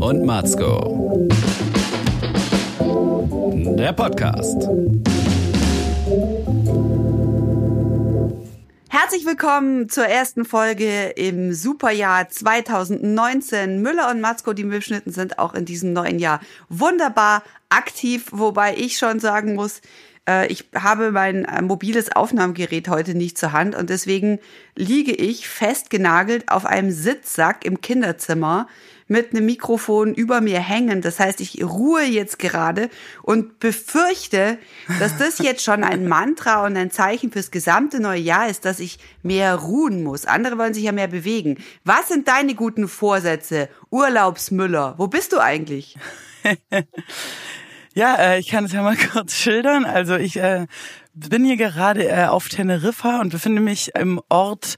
und Matzko. Der Podcast. Herzlich willkommen zur ersten Folge im Superjahr 2019. Müller und Matzko, die mitschnitten sind, auch in diesem neuen Jahr wunderbar aktiv, wobei ich schon sagen muss, äh, ich habe mein äh, mobiles Aufnahmegerät heute nicht zur Hand und deswegen liege ich festgenagelt auf einem Sitzsack im Kinderzimmer mit einem Mikrofon über mir hängen. Das heißt, ich ruhe jetzt gerade und befürchte, dass das jetzt schon ein Mantra und ein Zeichen fürs gesamte neue Jahr ist, dass ich mehr ruhen muss. Andere wollen sich ja mehr bewegen. Was sind deine guten Vorsätze? Urlaubsmüller, wo bist du eigentlich? ja, äh, ich kann es ja mal kurz schildern. Also ich äh, bin hier gerade äh, auf Teneriffa und befinde mich im Ort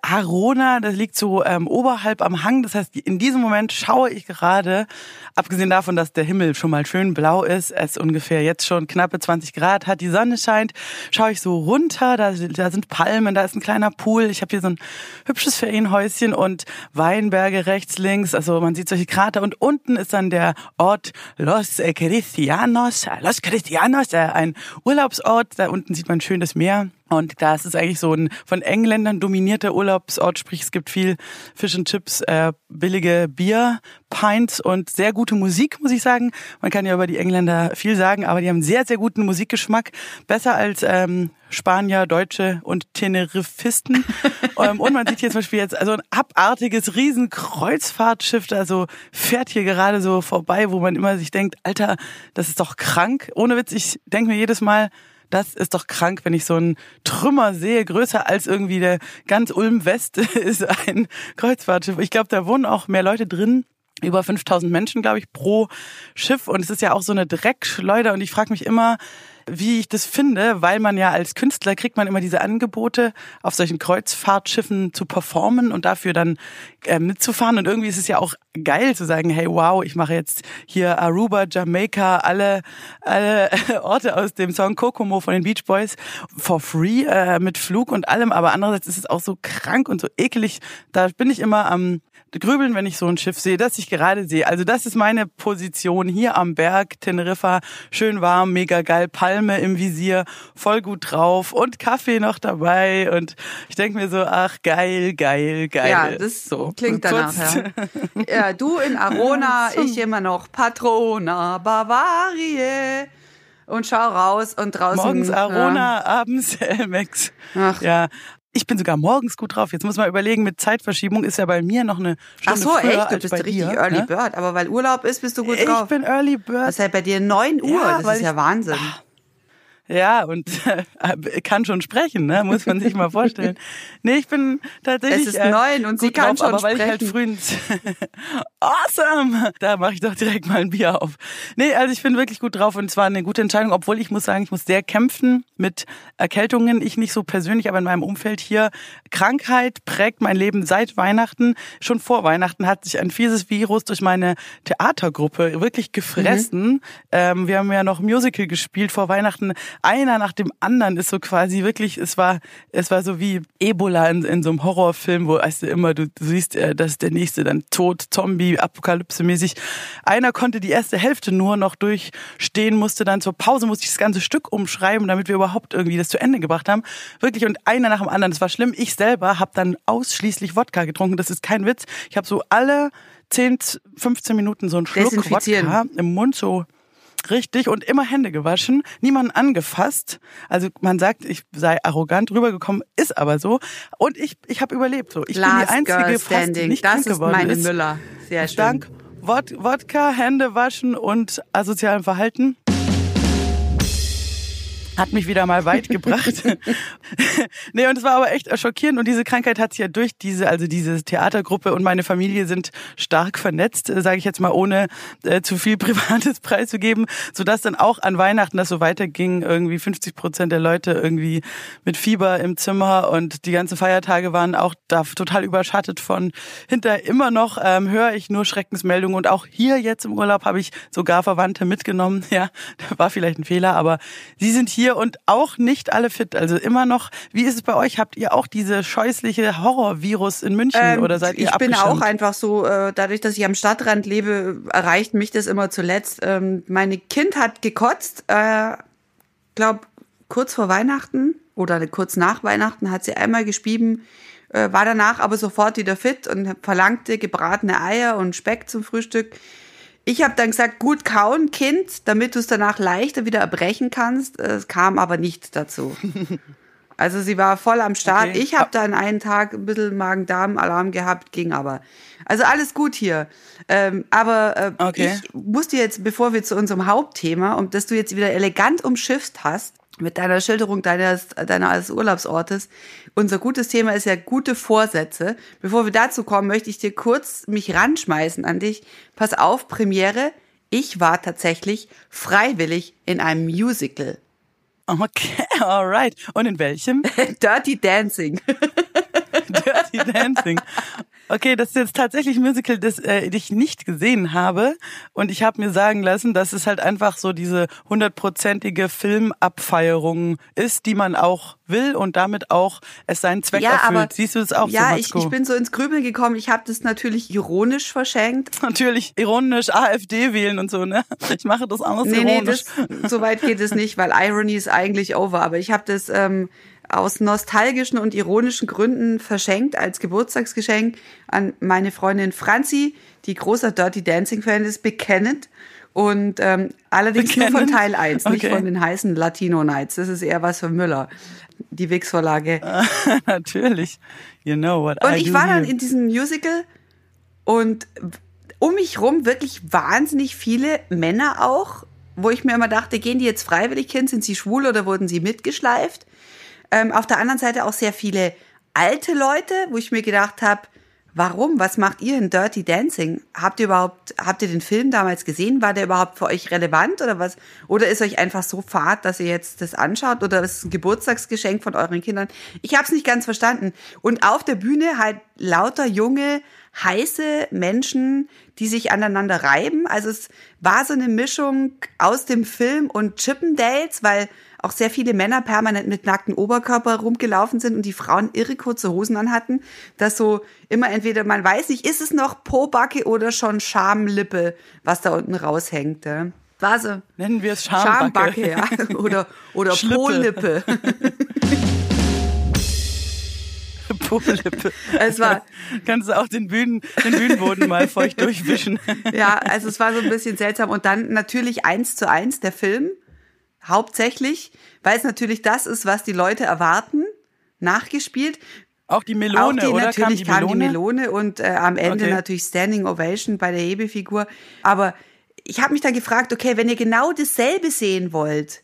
Arona, das liegt so ähm, oberhalb am Hang. Das heißt, in diesem Moment schaue ich gerade, abgesehen davon, dass der Himmel schon mal schön blau ist, es ungefähr jetzt schon knappe 20 Grad hat, die Sonne scheint, schaue ich so runter, da, da sind Palmen, da ist ein kleiner Pool. Ich habe hier so ein hübsches Ferienhäuschen und Weinberge rechts, links. Also man sieht solche Krater und unten ist dann der Ort Los Cristianos, Los Cristianos, äh, ein Urlaubsort. Da unten sieht man schön das Meer. Und da ist es eigentlich so ein von Engländern dominierter Urlaubsort, sprich es gibt viel Fish and Chips, äh, billige Bier, Pints und sehr gute Musik, muss ich sagen. Man kann ja über die Engländer viel sagen, aber die haben sehr, sehr guten Musikgeschmack. Besser als ähm, Spanier, Deutsche und Tenerifisten. Ähm, und man sieht hier zum Beispiel jetzt also ein abartiges Riesenkreuzfahrtschiff, also fährt hier gerade so vorbei, wo man immer sich denkt, Alter, das ist doch krank. Ohne Witz, ich denke mir jedes Mal, das ist doch krank, wenn ich so einen Trümmer sehe, größer als irgendwie der ganz Ulm West ist ein Kreuzfahrtschiff. Ich glaube, da wohnen auch mehr Leute drin. Über 5000 Menschen, glaube ich, pro Schiff. Und es ist ja auch so eine Dreckschleuder. Und ich frage mich immer, wie ich das finde, weil man ja als Künstler kriegt man immer diese Angebote, auf solchen Kreuzfahrtschiffen zu performen und dafür dann äh, mitzufahren. Und irgendwie ist es ja auch geil zu sagen, hey, wow, ich mache jetzt hier Aruba, Jamaika, alle, alle Orte aus dem Song Kokomo von den Beach Boys for free äh, mit Flug und allem. Aber andererseits ist es auch so krank und so ekelig. Da bin ich immer am grübeln, wenn ich so ein Schiff sehe, das ich gerade sehe. Also das ist meine Position hier am Berg Teneriffa. Schön warm, mega geil, Palme im Visier, voll gut drauf und Kaffee noch dabei. Und ich denke mir so, ach geil, geil, geil. Ja, das so, klingt danach. Ja. ja, du in Arona, ich immer noch Patrona Bavarie und schau raus und draußen. Morgens Arona, ja. abends Elmex. Ach. Ja, ich bin sogar morgens gut drauf. Jetzt muss man überlegen, mit Zeitverschiebung ist ja bei mir noch eine Stunde Ach so, echt? Du bist richtig dir, Early ne? Bird. Aber weil Urlaub ist, bist du gut drauf. Ich bin Early Bird. Das ist ja bei dir 9 Uhr. Ja, das ist ja Wahnsinn. Ach, ja, und äh, kann schon sprechen, ne? muss man sich mal vorstellen. Nee, ich bin tatsächlich. Es ist äh, neun und sie kann drauf, schon aber weil sprechen. ich halt früh awesome! Da mache ich doch direkt mal ein Bier auf. Nee, also ich bin wirklich gut drauf und es war eine gute Entscheidung, obwohl ich muss sagen, ich muss sehr kämpfen mit Erkältungen. Ich nicht so persönlich, aber in meinem Umfeld hier. Krankheit prägt mein Leben seit Weihnachten. Schon vor Weihnachten hat sich ein fieses Virus durch meine Theatergruppe wirklich gefressen. Mhm. Ähm, wir haben ja noch Musical gespielt vor Weihnachten einer nach dem anderen ist so quasi wirklich, es war, es war so wie Ebola in, in so einem Horrorfilm, wo weißt du immer, du, du siehst, äh, dass der nächste dann tot, Zombie, Apokalypse mäßig. Einer konnte die erste Hälfte nur noch durchstehen, musste dann zur Pause, musste ich das ganze Stück umschreiben, damit wir überhaupt irgendwie das zu Ende gebracht haben. Wirklich und einer nach dem anderen, das war schlimm. Ich selber habe dann ausschließlich Wodka getrunken, das ist kein Witz. Ich habe so alle 10, 15 Minuten so einen Schluck Wodka im Mund so Richtig, und immer Hände gewaschen, niemanden angefasst. Also man sagt, ich sei arrogant rübergekommen, ist aber so. Und ich, ich habe überlebt. So. Ich Last bin die einzige fast, die nicht das krank ist geworden meine ist. Müller. Sehr schön. Dank Wodka, Hände waschen und asozialem Verhalten hat mich wieder mal weit gebracht. nee, und es war aber echt schockierend und diese Krankheit hat sich ja durch diese, also diese Theatergruppe und meine Familie sind stark vernetzt, äh, sage ich jetzt mal, ohne äh, zu viel Privates preiszugeben, sodass dann auch an Weihnachten das so weiterging, irgendwie 50 Prozent der Leute irgendwie mit Fieber im Zimmer und die ganzen Feiertage waren auch da total überschattet von. Hinter immer noch ähm, höre ich nur Schreckensmeldungen und auch hier jetzt im Urlaub habe ich sogar Verwandte mitgenommen. Ja, war vielleicht ein Fehler, aber sie sind hier hier und auch nicht alle fit. Also immer noch, wie ist es bei euch? Habt ihr auch diese scheußliche Horrorvirus in München ähm, oder seid ihr Ich bin auch einfach so, äh, dadurch, dass ich am Stadtrand lebe, erreicht mich das immer zuletzt. Ähm, meine Kind hat gekotzt, äh, glaub kurz vor Weihnachten oder kurz nach Weihnachten hat sie einmal gespieben, äh, war danach aber sofort wieder fit und verlangte gebratene Eier und Speck zum Frühstück. Ich habe dann gesagt, gut kauen, Kind, damit du es danach leichter wieder erbrechen kannst. Es kam aber nicht dazu. Also sie war voll am Start. Okay. Ich habe dann einen Tag ein bisschen Magen-Darm-Alarm gehabt, ging aber. Also alles gut hier. Ähm, aber äh, okay. ich musste jetzt, bevor wir zu unserem Hauptthema, und dass du jetzt wieder elegant umschifft hast, mit deiner Schilderung deines, deines Urlaubsortes. Unser gutes Thema ist ja gute Vorsätze. Bevor wir dazu kommen, möchte ich dir kurz mich ranschmeißen an dich. Pass auf, Premiere. Ich war tatsächlich freiwillig in einem Musical. Okay, alright. Und in welchem? Dirty Dancing. Dirty Dancing. Okay, das ist jetzt tatsächlich ein Musical, das äh, ich nicht gesehen habe. Und ich habe mir sagen lassen, dass es halt einfach so diese hundertprozentige Filmabfeierung ist, die man auch will und damit auch es seinen Zweck ja, erfüllt. Aber, Siehst du es auch ja, so, ich, ich bin so ins Grübeln gekommen. Ich habe das natürlich ironisch verschenkt. Natürlich ironisch AfD wählen und so, ne? Ich mache das anders nee, ironisch. Nee, das, so weit geht es nicht, weil Irony ist eigentlich over. Aber ich habe das ähm, aus nostalgischen und ironischen Gründen verschenkt als Geburtstagsgeschenk an meine Freundin Franzi, die großer Dirty Dancing Fan ist, bekennend. Und ähm, allerdings bekennend? nur von Teil 1, okay. nicht von den heißen Latino Nights. Das ist eher was für Müller, die Wix-Vorlage. Natürlich. You know what Und I ich war dann in diesem Musical und um mich rum wirklich wahnsinnig viele Männer auch, wo ich mir immer dachte, gehen die jetzt freiwillig hin, sind sie schwul oder wurden sie mitgeschleift? Ähm, auf der anderen Seite auch sehr viele alte Leute, wo ich mir gedacht habe, warum? Was macht ihr in Dirty Dancing? Habt ihr überhaupt, habt ihr den Film damals gesehen? War der überhaupt für euch relevant oder was? Oder ist euch einfach so fad, dass ihr jetzt das anschaut? Oder ist es ein Geburtstagsgeschenk von euren Kindern? Ich habe es nicht ganz verstanden. Und auf der Bühne halt lauter junge, heiße Menschen, die sich aneinander reiben. Also es war so eine Mischung aus dem Film und Chippendales, weil auch sehr viele Männer permanent mit nackten Oberkörper rumgelaufen sind und die Frauen irre kurze Hosen anhatten, dass so immer entweder man weiß nicht, ist es noch Pobacke oder schon Schamlippe, was da unten raushängt. War so. Nennen wir es Schambacke. Schambacke, ja. Oder, oder Po-Lippe. Po-Lippe. Es war. Kannst du auch den, Bühnen, den Bühnenboden mal feucht durchwischen. Ja, also es war so ein bisschen seltsam. Und dann natürlich eins zu eins der Film hauptsächlich, weil es natürlich das ist, was die Leute erwarten, nachgespielt. Auch die Melone, Auch die, oder? Natürlich kam die Melone, kam die Melone und äh, am Ende okay. natürlich Standing Ovation bei der Hebefigur. Aber ich habe mich dann gefragt, okay, wenn ihr genau dasselbe sehen wollt,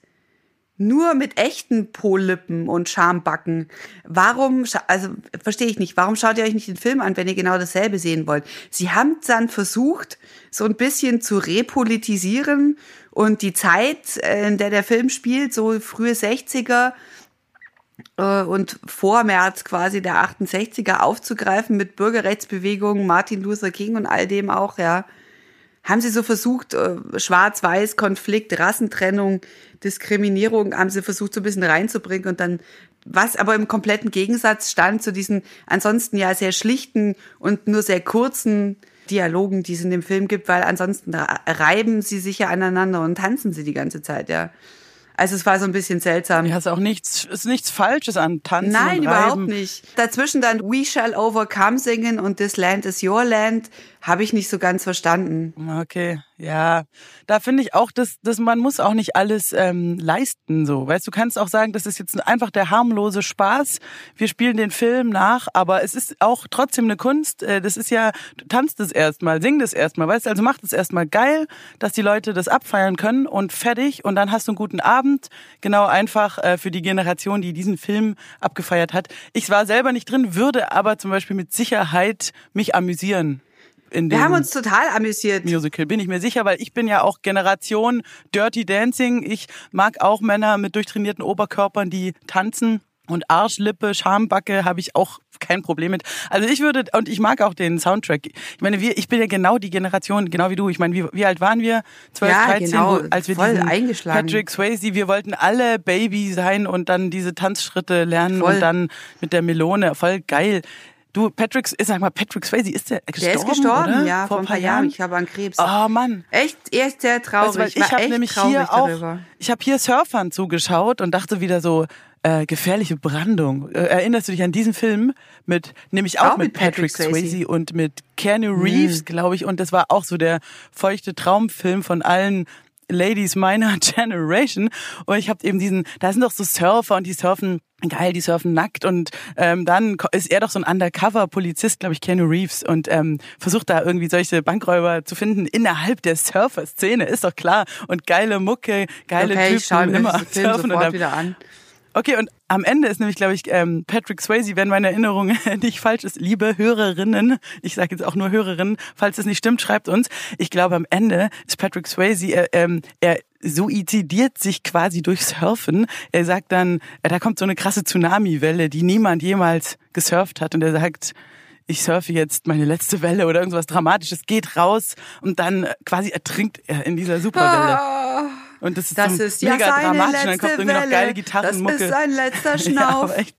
nur mit echten Polippen und Schambacken. Warum, also verstehe ich nicht, warum schaut ihr euch nicht den Film an, wenn ihr genau dasselbe sehen wollt? Sie haben dann versucht, so ein bisschen zu repolitisieren und die Zeit, äh, in der der Film spielt, so frühe 60er äh, und vor März quasi der 68er aufzugreifen mit Bürgerrechtsbewegungen, Martin Luther King und all dem auch, ja. Haben sie so versucht, äh, Schwarz-Weiß, Konflikt, Rassentrennung, Diskriminierung, haben sie versucht, so ein bisschen reinzubringen und dann, was aber im kompletten Gegensatz stand zu diesen ansonsten ja sehr schlichten und nur sehr kurzen Dialogen, die es in dem Film gibt, weil ansonsten reiben sie sich ja aneinander und tanzen sie die ganze Zeit, ja. Also es war so ein bisschen seltsam. Ja, ist auch nichts, ist nichts Falsches an Tanzen. Nein, überhaupt nicht. Dazwischen dann We Shall Overcome singen und This Land is Your Land habe ich nicht so ganz verstanden. Okay, ja, da finde ich auch, dass, dass man muss auch nicht alles ähm, leisten. So, weißt du, kannst auch sagen, das ist jetzt einfach der harmlose Spaß. Wir spielen den Film nach, aber es ist auch trotzdem eine Kunst. Äh, das ist ja, tanzt es erstmal, sing das erstmal, weißt du, also mach das erstmal geil, dass die Leute das abfeiern können und fertig und dann hast du einen guten Abend. Genau einfach äh, für die Generation, die diesen Film abgefeiert hat. Ich war selber nicht drin, würde aber zum Beispiel mit Sicherheit mich amüsieren in dem Wir haben uns total amüsiert. Musical, bin ich mir sicher, weil ich bin ja auch Generation Dirty Dancing. Ich mag auch Männer mit durchtrainierten Oberkörpern, die tanzen. Und Arschlippe, Schambacke habe ich auch kein Problem mit. Also ich würde, und ich mag auch den Soundtrack. Ich meine, wir, ich bin ja genau die Generation, genau wie du. Ich meine, wie, wie alt waren wir? 12, Ja, 13, genau. wo, als wir Voll diesen eingeschlagen. Patrick Swayze, wir wollten alle Baby sein und dann diese Tanzschritte lernen Voll. und dann mit der Melone. Voll geil. Du, Patrick, sag mal, Patrick Swayze, ist der gestorben? Der ist gestorben, oder? ja, vor ein paar Jahren. Ich habe an Krebs. Oh Mann. Echt, er ist sehr traurig. Weißt du, ich ich habe nämlich hier auch, darüber. ich habe hier Surfern zugeschaut und dachte wieder so, äh, gefährliche Brandung. Äh, erinnerst du dich an diesen Film mit, nämlich auch, Auch mit mit Patrick Patrick, Swayze. Swayze. und mit Keanu Reeves, glaube ich. Und das war auch so der feuchte Traumfilm von allen Ladies meiner Generation. Und ich habe eben diesen, da sind doch so Surfer und die surfen geil, die surfen nackt und ähm, dann ist er doch so ein Undercover-Polizist, glaube ich, Keanu Reeves und ähm, versucht da irgendwie solche Bankräuber zu finden innerhalb der Surfer-Szene, ist doch klar. Und geile Mucke, geile Okay, ich schaue Typen mir immer surfen und sofort dann, wieder an. Okay, und am Ende ist nämlich, glaube ich, ähm, Patrick Swayze, wenn meine Erinnerung nicht falsch ist, liebe Hörerinnen, ich sage jetzt auch nur Hörerinnen, falls es nicht stimmt, schreibt uns. Ich glaube, am Ende ist Patrick Swayze, äh, ähm, er suizidiert sich quasi durch Surfen. Er sagt dann, äh, da kommt so eine krasse Tsunami-Welle, die niemand jemals gesurft hat. Und er sagt, ich surfe jetzt meine letzte Welle oder irgendwas Dramatisches, geht raus und dann äh, quasi ertrinkt er in dieser Superwelle. Ah, Und das ist, das so ist ja mega dramatisch und dann letzte kommt irgendwie noch Welle. geile Das Gitarrenmucke. ist sein letzter Ja, Schnauf. echt.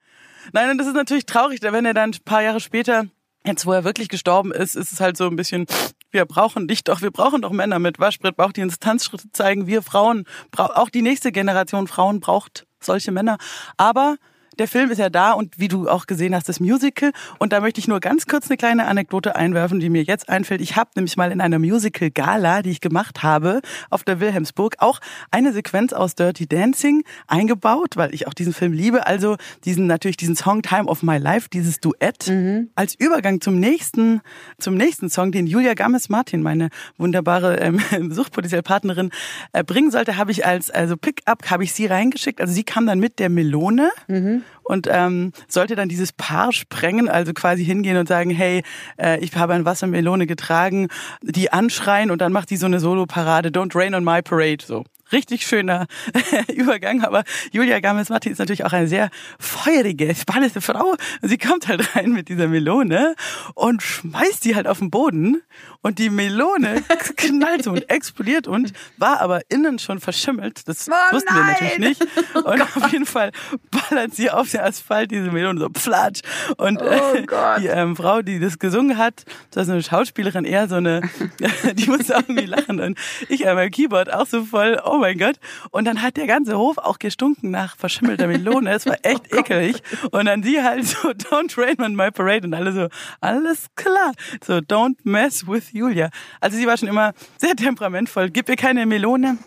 Nein, und das ist natürlich traurig, da wenn er dann ein paar Jahre später, jetzt wo er wirklich gestorben ist, ist es halt so ein bisschen, wir brauchen dich doch, wir brauchen doch Männer mit Waschbrett, braucht die uns Tanzschritte zeigen, wir Frauen, auch die nächste Generation Frauen braucht solche Männer. Aber der Film ist ja da und wie du auch gesehen hast, das Musical. Und da möchte ich nur ganz kurz eine kleine Anekdote einwerfen, die mir jetzt einfällt. Ich habe nämlich mal in einer Musical-Gala, die ich gemacht habe, auf der Wilhelmsburg, auch eine Sequenz aus Dirty Dancing eingebaut, weil ich auch diesen Film liebe. Also diesen natürlich diesen Song Time of My Life, dieses Duett, als Übergang zum nächsten, zum nächsten Song, den Julia Gammes-Martin, meine wunderbare ähm, Suchtpotenzialpartnerin, äh, bringen sollte, habe ich als also Pickup habe ich sie reingeschickt. Also sie kam dann mit der Melone und ähm, sollte dann dieses Paar sprengen, also quasi hingehen und sagen, hey, äh, ich habe ein Wassermelone getragen, die anschreien und dann macht die so eine Solo-Parade, Don't Rain on My Parade, so. Richtig schöner Übergang, aber Julia Games-Martin ist natürlich auch eine sehr feurige, spannende Frau. Sie kommt halt rein mit dieser Melone und schmeißt die halt auf den Boden und die Melone knallt und explodiert und war aber innen schon verschimmelt. Das Oh wussten wir nein! natürlich nicht. Und auf jeden Fall ballert sie auf den Asphalt diese Melone so platsch. Und Oh äh, die ähm, Frau, die das gesungen hat, das ist eine Schauspielerin, eher so eine, die musste auch irgendwie lachen. Und ich an meinem Keyboard auch so voll, oh mein Gott. Und dann hat der ganze Hof auch gestunken nach verschimmelter Melone. Es war echt ekelig. Und dann sie halt so, don't rain on my parade. Und alle so, alles klar. So, don't mess with Julia. Also sie war schon immer sehr temperamentvoll. Gib ihr keine Melone.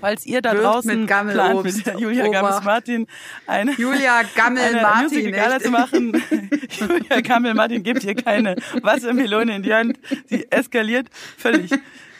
Falls ihr da draußen mit Gammelobst plant, mit der Julia Obacht. Gammes-Martin eine, Julia Gammel eine Martin. Musical-Gala echt. zu machen. Julia Gammel-Martin gibt ihr keine Wassermelone in die Hand. Sie eskaliert völlig.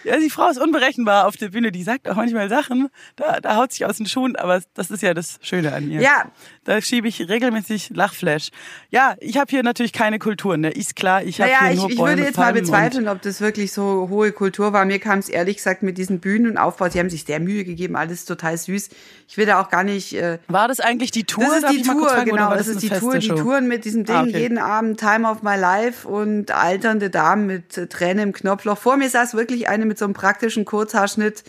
Ja, die Frau ist unberechenbar auf der Bühne. Die sagt auch manchmal Sachen, da, da haut sich aus den Schuhen, aber das ist ja das Schöne an ihr. Ja. Da schiebe ich regelmäßig Lachflash. Ja, ich habe hier natürlich keine Kultur, ne? Ist klar, ich habe Naja, hier ich, nur ich Bäume, würde jetzt mal bezweifeln, ob das wirklich so hohe Kultur war. Mir kam es ehrlich gesagt mit diesen Bühnen und Aufbau. Sie haben sich sehr Mühe gegeben, alles total süß. Ich will da auch gar nicht. Äh, War das eigentlich die Tour? das ist Darf die ich Tour, fragen, genau. war Das ist die Tour. Die? Touren mit diesem Ding Ah, okay. jeden Abend Time of My Life und alternde Damen mit Tränen im Knopfloch. Vor mir saß wirklich eine mit so einem praktischen Kurzhaarschnitt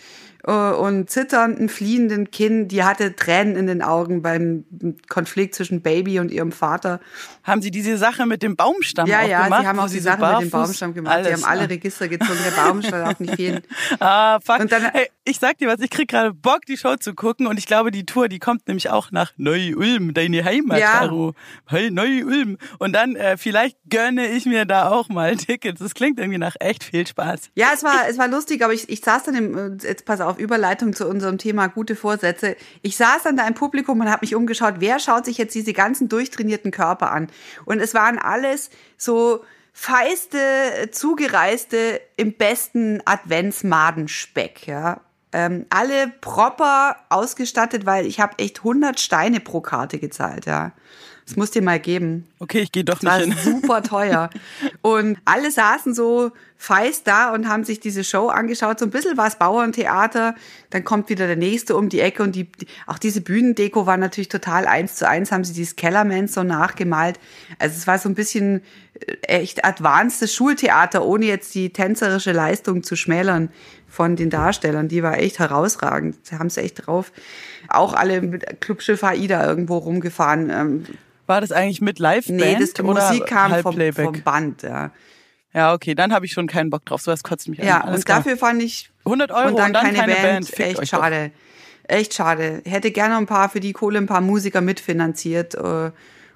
und zitternden, fliehenden Kinn. Die hatte Tränen in den Augen beim Konflikt zwischen Baby und ihrem Vater. Haben Sie diese Sache mit dem Baumstamm Ja, auch ja, gemacht? sie haben auch die Sache mit dem Baumstamm gemacht. Alles, sie haben alle. Register gezogen. Der Baumstamm darf nicht fehlen. Ah, fuck. Und dann- hey, ich sag dir was, ich krieg gerade Bock, die Show zu gucken und ich glaube, die Tour, die kommt nämlich auch nach Neu-Ulm, deine Heimat, Ja. Caro. Hey, Neu-Ulm. Und dann, äh, vielleicht gönne ich mir da auch mal Tickets. Das klingt irgendwie nach echt viel Spaß. Ja, es war, es war lustig, aber ich, ich saß dann im, äh, jetzt pass auf, Überleitung zu unserem Thema gute Vorsätze. Ich saß dann da im Publikum und habe mich umgeschaut, wer schaut sich jetzt diese ganzen durchtrainierten Körper an? Und es waren alles so feiste, zugereiste, im besten Adventsmadenspeck, ja. Ähm, alle proper ausgestattet, weil ich habe echt 100 Steine pro Karte gezahlt, ja. Das musst dir mal geben. Okay, ich gehe doch Das nicht war hin. super teuer. Und alle saßen so feist da und haben sich diese Show angeschaut. So ein bisschen war es Bauerntheater. Dann kommt wieder der nächste um die Ecke und die, auch diese Bühnendeko war natürlich total eins zu eins. Haben sie dieses Kellerman so nachgemalt. Also es war so ein bisschen äh, echt advancedes Schultheater, ohne jetzt die tänzerische Leistung zu schmälern von den Darstellern. Die war echt herausragend. Sie haben es echt drauf. Auch alle mit Clubschiff AIDA irgendwo rumgefahren. War das eigentlich mit Liveband Nee, das, die oder Musik kam vom, vom Band, ja. Ja, okay, dann habe ich schon keinen Bock drauf. Sowas kotzt mich an. Ja, und dafür fand ich 100 Euro und dann, keine, Band, Fickt echt euch doch. schade. Echt schade. Hätte gerne ein paar für die Kohle ein paar Musiker mitfinanziert äh,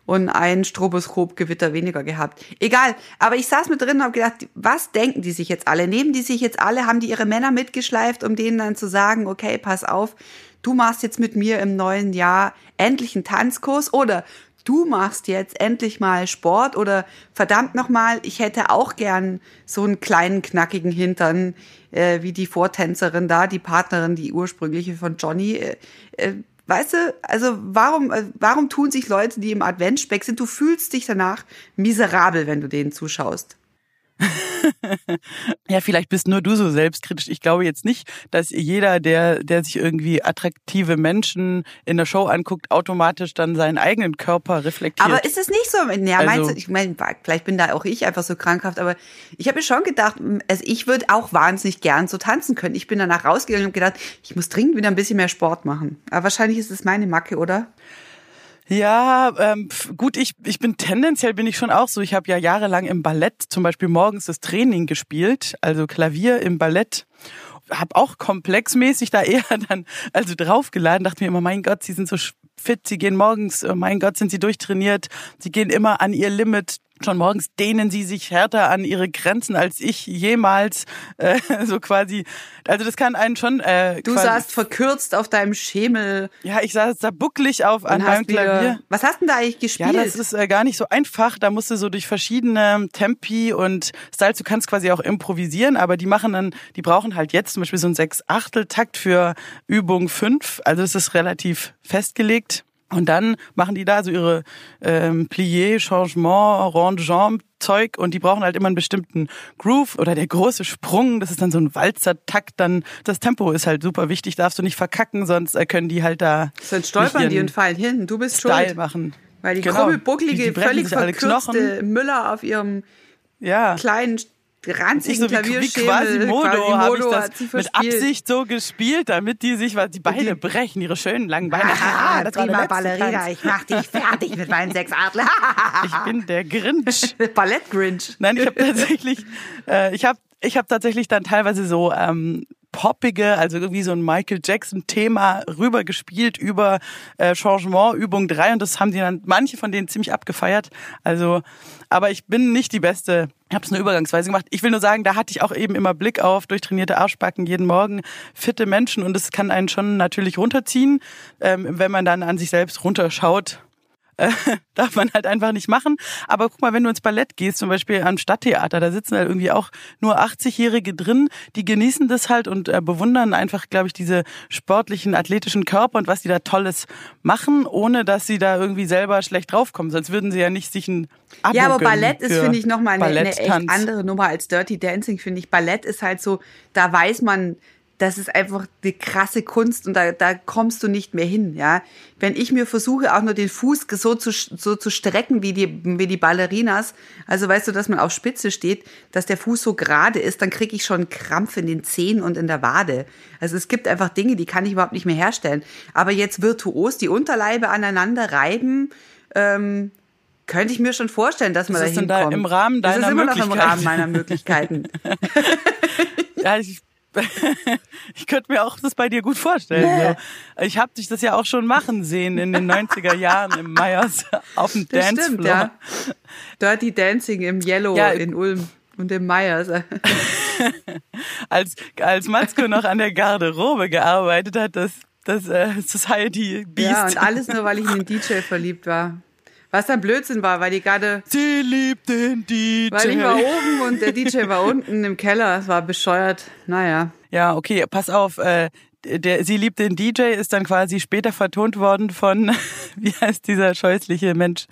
und ein Stroboskopgewitter weniger gehabt. Egal, aber ich saß mit drin und habe gedacht, was denken die sich jetzt alle? Nehmen die sich jetzt alle, haben die ihre Männer mitgeschleift, um denen dann zu sagen, okay, pass auf, du machst jetzt mit mir im neuen Jahr endlich einen Tanzkurs oder du machst jetzt endlich mal Sport oder verdammt nochmal, ich hätte auch gern so einen kleinen knackigen Hintern, äh, wie die Vortänzerin da, die Partnerin, die ursprüngliche von Johnny. Äh, äh, weißt du, also warum, äh, warum tun sich Leute, die im Adventspeck sind, du fühlst dich danach miserabel, wenn du denen zuschaust. Ja, vielleicht bist nur du so selbstkritisch. Ich glaube jetzt nicht, dass jeder, der, der sich irgendwie attraktive Menschen in der Show anguckt, automatisch dann seinen eigenen Körper reflektiert. Aber ist es nicht so? Ja, Also- meinst du, ich meine, vielleicht bin da auch ich einfach so krankhaft, aber ich habe mir schon gedacht, also ich würde auch wahnsinnig gern so tanzen können. Ich bin danach rausgegangen und gedacht, ich muss dringend wieder ein bisschen mehr Sport machen. Aber wahrscheinlich ist es meine Macke, oder? Ja, ähm, gut, ich, ich bin tendenziell bin ich schon auch so. Ich habe ja jahrelang im Ballett zum Beispiel morgens das Training gespielt, also Klavier im Ballett. Hab auch komplexmäßig da eher dann also draufgeladen, dachte mir immer, mein Gott, sie sind so fit, sie gehen morgens, oh mein Gott, sind sie durchtrainiert, sie gehen immer an ihr Limit. Schon morgens dehnen sie sich härter an ihre Grenzen als ich jemals. Äh, so quasi. Also das kann einen schon. Äh, Du saßt verkürzt auf deinem Schemel Ja, ich saß da bucklig auf an meinem Klavier. Was hast denn da eigentlich gespielt? Ja, das ist äh, gar nicht so einfach. Da musst du so durch verschiedene Tempi und Styles, du kannst quasi auch improvisieren, aber die machen dann, die brauchen halt jetzt zum Beispiel so einen Sechs-Achtel-Takt für Übung fünf. Also es ist relativ festgelegt. Und dann machen die da so ihre ähm, Plié, Changement, Rondejambe Zeug und die brauchen halt immer einen bestimmten Groove oder der große Sprung, das ist dann so ein Walzer-Takt, dann das Tempo ist halt super wichtig, darfst du nicht verkacken, sonst äh, können die halt da Sonst stolpern die und fallen hin. Du bist Style schuld. machen. Weil die Genau. krumme, Die- bucklige, die brechen völlig verkürzte Müller auf ihrem Ja. kleinen, ranzigen so wie, wie Quasimodo habe ich Quasimodo das hat sie mit. Absicht so gespielt, damit die sich was die Beine die- brechen, ihre schönen langen Beine. Ah, das prima Ballerina, Tanz. ich mach dich fertig mit meinen sechs Adler. Ich bin der Grinch. Ballett-Grinch. Nein, ich habe tatsächlich, äh, ich habe ich hab tatsächlich dann teilweise so ähm, poppige, also irgendwie so ein Michael Jackson-Thema rübergespielt über äh, Changement, Übung 3 und das haben die dann manche von denen ziemlich abgefeiert. Also, aber ich bin nicht die Beste. Ich habe es nur übergangsweise gemacht. Ich will nur sagen, da hatte ich auch eben immer Blick auf durchtrainierte Arschbacken jeden Morgen, fitte Menschen und das kann einen schon natürlich runterziehen, ähm, wenn man dann an sich selbst runterschaut äh, darf man halt einfach nicht machen. Aber guck mal, wenn du ins Ballett gehst, zum Beispiel am Stadttheater, da sitzen halt irgendwie auch nur 80-Jährige drin, die genießen das halt und äh, bewundern einfach, glaube ich, diese sportlichen, athletischen Körper und was die da Tolles machen, ohne dass sie da irgendwie selber schlecht draufkommen. Sonst würden sie ja nicht sich ein Abo Ja, aber Ballett ist, finde ich, nochmal eine, eine echt andere Nummer als Dirty Dancing, finde ich. Ballett ist halt so, da weiß man, das ist einfach die krasse Kunst und da, da kommst du nicht mehr hin, ja. Wenn ich mir versuche, auch nur den Fuß so zu, so zu strecken wie die, wie die Ballerinas, also weißt du, dass man auf Spitze steht, dass der Fuß so gerade ist, dann kriege ich schon Krampf in den Zehen und in der Wade. Also es gibt einfach Dinge, die kann ich überhaupt nicht mehr herstellen. Aber jetzt virtuos die Unterleibe aneinander reiben, ähm, könnte ich mir schon vorstellen, dass man Das da hinkommt. im Rahmen Das ist deiner immer noch im Möglichkeiten. Rahmen meiner Möglichkeiten. Ja, ich, ich könnte mir auch das bei dir gut vorstellen. So. Ich habe dich das ja auch schon machen sehen in den 90er Jahren im Meyers auf dem Das Dancefloor. stimmt, ja. Dirty Dancing im Yellow Ja. in Ulm und im Meyers. als, als Matzko noch an der Garderobe gearbeitet hat, das, das äh, Society Beast. Ja, und alles nur, weil ich in den DJ verliebt war. Was dann Blödsinn war, weil die gerade, Sie liebt den DJ. weil ich war oben und der DJ war unten im Keller. Es war bescheuert. Naja. Ja, okay, pass auf. Äh, der, sie liebt den DJ ist dann quasi später vertont worden von, wie heißt dieser scheußliche Mensch?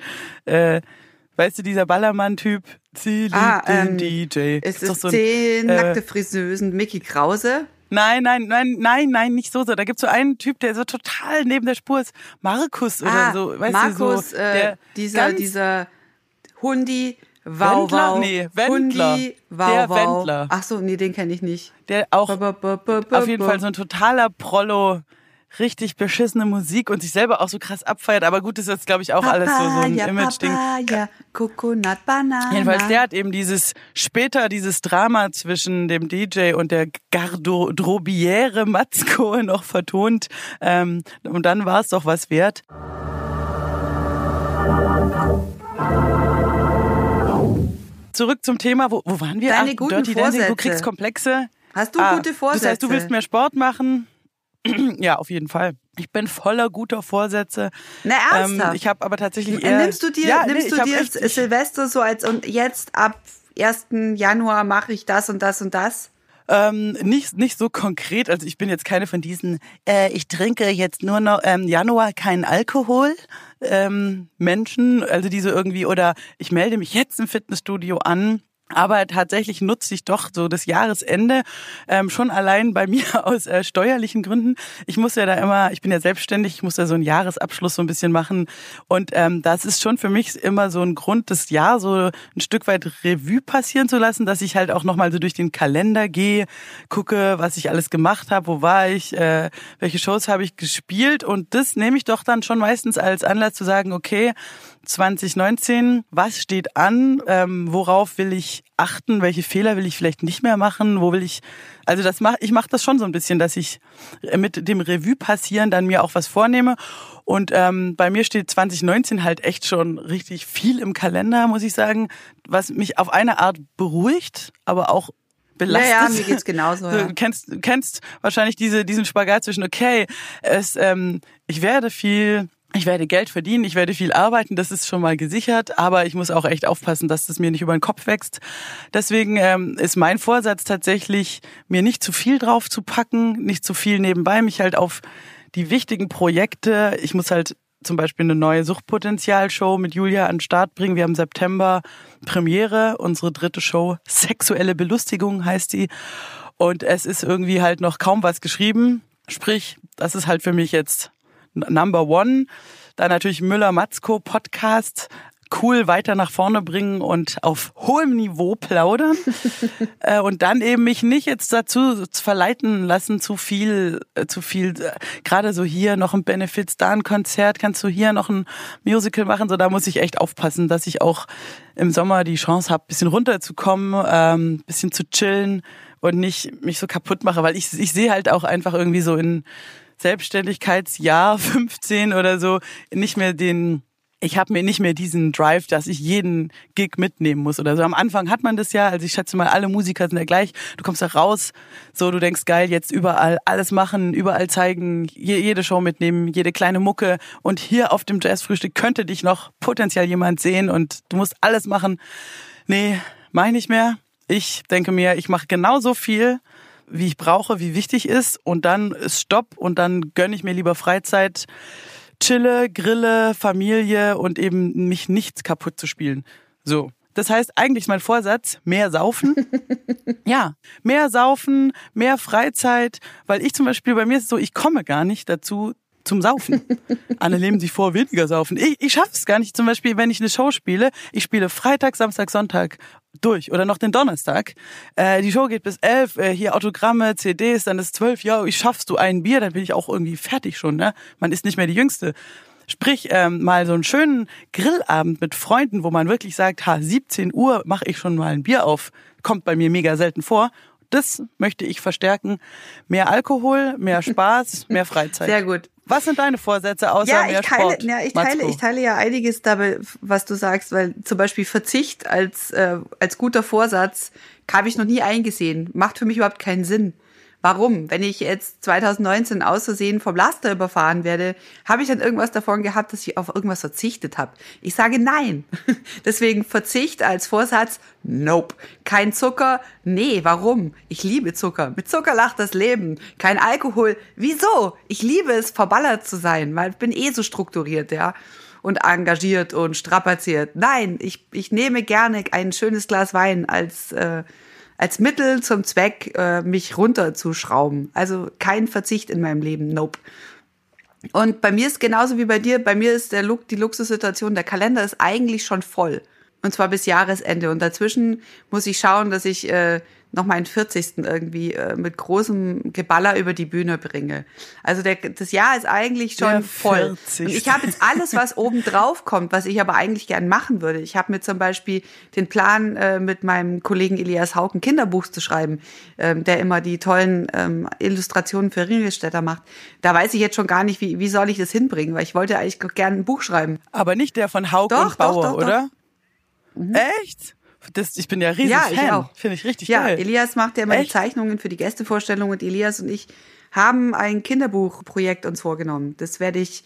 Äh, weißt du, dieser Ballermann-Typ? Sie liebt Ah, den ähm, DJ. Es doch ist so ein- zehn äh, nackte Friseusen. Mickey Krause. Nein, nein, nein, nein, nein, nicht so so. Da gibt's so einen Typ, der so total neben der Spur ist. Markus oder ah, so. Weißt Markus, du, so, äh, dieser, dieser Hundi, Wow, Wendler? wow. Nee, Wendler. Hundi, wow, Der wow. Wendler. Ach so, nee, den kenne ich nicht. Der auch Ba, ba, ba, auf jeden. Fall so ein totaler Prollo, richtig beschissene Musik und sich selber auch so krass abfeiert. Aber gut, das ist jetzt, glaube ich, auch alles so, so ein Papaya, Image-Ding. Papaya, Coconut, Banana. Jedenfalls, der hat eben dieses, später dieses Drama zwischen dem DJ und der Gardrobiere Matzko noch vertont. Ähm, und dann war es doch was wert. Zurück zum Thema, wo, wo waren wir? Deine Ach, guten Dirty Dancing, du kriegst Komplexe. Hast du Ah, gute Das Vorsätze? heißt, du willst mehr Sport machen? ja, auf jeden Fall. Ich bin voller guter Vorsätze. Na, Ähm, ernsthaft? ich habe aber tatsächlich eher... nimmst du dir, ja, nimmst nee, du dir echt, Silvester so als und jetzt ab 1. Januar mache ich das und das und das? ähm, nicht, nicht so konkret. Also ich bin jetzt keine von diesen, äh, ich trinke jetzt nur noch ähm, Januar keinen Alkohol. Ähm, Menschen, also diese irgendwie, oder ich melde mich jetzt im Fitnessstudio an. Aber tatsächlich nutze ich doch so das Jahresende ähm, schon allein bei mir aus äh, steuerlichen Gründen. Ich muss ja da immer, ich bin ja selbstständig, ich muss da so einen Jahresabschluss so ein bisschen machen. Und ähm, das ist schon für mich immer so ein Grund, das Jahr so ein Stück weit Revue passieren zu lassen, dass ich halt auch nochmal so durch den Kalender gehe, gucke, was ich alles gemacht habe, wo war ich, äh, welche Shows habe ich gespielt. Und das nehme ich doch dann schon meistens als Anlass zu sagen, okay, 2019, was steht an, ähm, worauf will ich achten, welche Fehler will ich vielleicht nicht mehr machen, wo will ich, also das mach, ich mache das schon so ein bisschen, dass ich mit dem Revue passieren dann mir auch was vornehme und ähm, bei mir steht 2019 halt echt schon richtig viel im Kalender, muss ich sagen, was mich auf eine Art beruhigt, aber auch belastet. Ja, ja, mir geht's genauso, ja. Du kennst, kennst wahrscheinlich diese, diesen Spagat zwischen, okay, es, ähm, ich werde viel, ich werde Geld verdienen, ich werde viel arbeiten, das ist schon mal gesichert, aber ich muss auch echt aufpassen, dass das mir nicht über den Kopf wächst. Deswegen ähm, ist mein Vorsatz tatsächlich, mir nicht zu viel drauf zu packen, nicht zu viel nebenbei, mich halt auf die wichtigen Projekte, ich muss halt zum Beispiel eine neue Suchtpotenzial-Show mit Julia an den Start bringen. Wir haben September Premiere, unsere dritte Show, Sexuelle Belustigung heißt die. Und es ist irgendwie halt noch kaum was geschrieben. Sprich, das ist halt für mich jetzt Number One. Dann natürlich Müller-Matzko Podcast. Cool weiter nach vorne bringen und auf hohem Niveau plaudern. äh, und dann eben mich nicht jetzt dazu verleiten lassen, zu viel, äh, zu viel, äh, gerade so hier noch ein Benefits, da ein Konzert, kannst du hier noch ein Musical machen. So, da muss ich echt aufpassen, dass ich auch im Sommer die Chance habe, bisschen runterzukommen, ähm, bisschen zu chillen und nicht mich so kaputt mache, weil ich, ich sehe halt auch einfach irgendwie so in Selbstständigkeitsjahr 15 oder so nicht mehr den ich habe mir nicht mehr diesen Drive, dass ich jeden Gig mitnehmen muss oder so. Am Anfang hat man das ja, also ich schätze mal, alle Musiker sind ja gleich. Du kommst da raus, so du denkst geil, jetzt überall alles machen, überall zeigen, je, jede Show mitnehmen, jede kleine Mucke und hier auf dem Jazzfrühstück könnte dich noch potenziell jemand sehen und du musst alles machen. Nee, mach ich nicht mehr. Ich denke mir, ich mache genauso viel, wie ich brauche, wie wichtig ist und dann ist Stopp und dann gönne ich mir lieber Freizeit chille, grille, Familie und eben mich nichts kaputt zu spielen. So. Das heißt, eigentlich ist mein Vorsatz, mehr saufen. ja, mehr saufen, mehr Freizeit, weil ich zum Beispiel, bei mir ist es so, ich komme gar nicht dazu, zum Saufen. Alle nehmen sich vor, weniger saufen. Ich, ich schaffe es gar nicht. Zum Beispiel, wenn ich eine Show spiele, ich spiele Freitag, Samstag, Sonntag durch oder noch den Donnerstag. Äh, die Show geht bis elf, äh, hier Autogramme, CDs, dann ist zwölf. Ja, ich schaffst du ein Bier, dann bin ich auch irgendwie fertig schon. Ne? Man ist nicht mehr die Jüngste. Sprich, ähm, mal so einen schönen Grillabend mit Freunden, wo man wirklich sagt, ha, 17 Uhr mache ich schon mal ein Bier auf. Kommt bei mir mega selten vor. Das möchte ich verstärken. Mehr Alkohol, mehr Spaß, mehr Freizeit. Sehr gut. Was sind deine Vorsätze außer Ja, mehr ich teile, Sport? ja, ich teile, ich teile ja einiges dabei, was du sagst, weil zum Beispiel Verzicht als, äh, als guter Vorsatz habe ich noch nie eingesehen. Macht für mich überhaupt keinen Sinn. Warum? Wenn ich jetzt 2019 aus Versehen vom Laster überfahren werde, habe ich dann irgendwas davon gehabt, dass ich auf irgendwas verzichtet habe? Ich sage nein. Deswegen Verzicht als Vorsatz, nope. Kein Zucker, nee, warum? Ich liebe Zucker. Mit Zucker lacht das Leben. Kein Alkohol, wieso? Ich liebe es, verballert zu sein, weil ich bin eh so strukturiert, ja und engagiert und strapaziert. Nein, ich, ich nehme gerne ein schönes Glas Wein als, äh, als Mittel zum Zweck, äh, mich runterzuschrauben. Also kein Verzicht in meinem Leben. Nope. Und bei mir ist genauso wie bei dir, bei mir ist der Look, die Luxussituation, der Kalender ist eigentlich schon voll. Und zwar bis Jahresende. Und dazwischen muss ich schauen, dass ich äh, noch meinen 40. irgendwie äh, mit großem Geballer über die Bühne bringe. Also der, das Jahr ist eigentlich schon Der voll. 40.. Und ich habe jetzt alles, was oben drauf kommt, was ich aber eigentlich gern machen würde. Ich habe mir zum Beispiel den Plan, äh, mit meinem Kollegen Elias Hauck ein Kinderbuch zu schreiben, ähm, der immer die tollen ähm, Illustrationen für Ringelstädter macht. Da weiß ich jetzt schon gar nicht, wie, wie soll ich das hinbringen, weil ich wollte eigentlich gerne ein Buch schreiben. Aber nicht der von Doch, und Bauer, doch, doch, doch. oder? Echt? Das, ich bin ja riesig Ja, ich Fan. auch. Finde ich richtig Ja, geil. Elias macht ja immer die Echt? Zeichnungen für die Gästevorstellung und Elias und ich haben ein Kinderbuchprojekt uns vorgenommen. Das werde ich,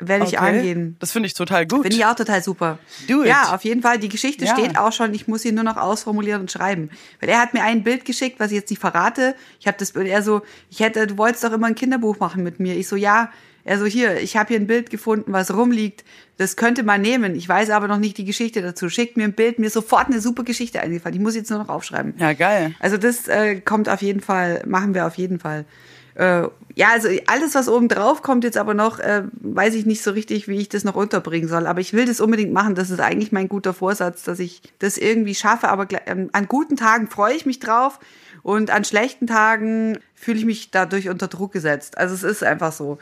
werde ich Okay. angehen. Das finde ich total gut. Finde ich auch total super. Do it. Ja, auf jeden Fall. Die Geschichte Ja. steht auch schon. Ich muss sie nur noch ausformulieren und schreiben. Weil er hat mir ein Bild geschickt, was ich jetzt nicht verrate. Ich habe das Bild, er so, ich hätte, du wolltest doch immer ein Kinderbuch machen mit mir. Ich so, ja. Er so, hier, ich habe hier ein Bild gefunden, was rumliegt. Das könnte man nehmen. Ich weiß aber noch nicht die Geschichte dazu. Schickt mir ein Bild, mir ist sofort eine super Geschichte eingefallen. Ich muss jetzt nur noch aufschreiben. ja, geil. Also das äh, kommt auf jeden Fall, machen wir auf jeden Fall. Äh, ja, also alles, was oben drauf kommt jetzt aber noch, äh, weiß ich nicht so richtig, wie ich das noch unterbringen soll. Aber ich will das unbedingt machen. Das ist eigentlich mein guter Vorsatz, dass ich das irgendwie schaffe. Aber ähm, an guten Tagen freue ich mich drauf und an schlechten Tagen fühle ich mich dadurch unter Druck gesetzt. Also es ist einfach so.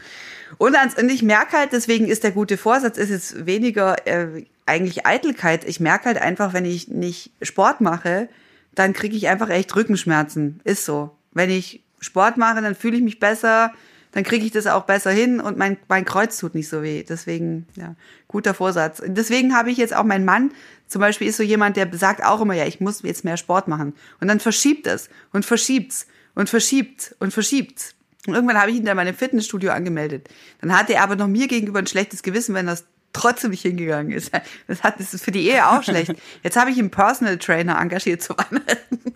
Und, ans, und ich merke halt, deswegen ist der gute Vorsatz, ist jetzt weniger äh, eigentlich Eitelkeit. Ich merke halt einfach, wenn ich nicht Sport mache, dann kriege ich einfach echt Rückenschmerzen. Ist so. Wenn ich Sport mache, dann fühle ich mich besser, dann kriege ich das auch besser hin und mein, mein Kreuz tut nicht so weh. Deswegen, ja, guter Vorsatz. Deswegen habe ich jetzt auch meinen Mann, zum Beispiel ist so jemand, der sagt auch immer, ja, ich muss jetzt mehr Sport machen. Und dann verschiebt es und verschiebt's und verschiebt und verschiebt. Und irgendwann habe ich ihn dann in meinem Fitnessstudio angemeldet. Dann hatte er aber noch mir gegenüber ein schlechtes Gewissen, wenn das trotzdem nicht hingegangen ist. Das hat das ist für die Ehe auch schlecht. Jetzt habe ich einen Personal Trainer engagiert zu Weihnachten.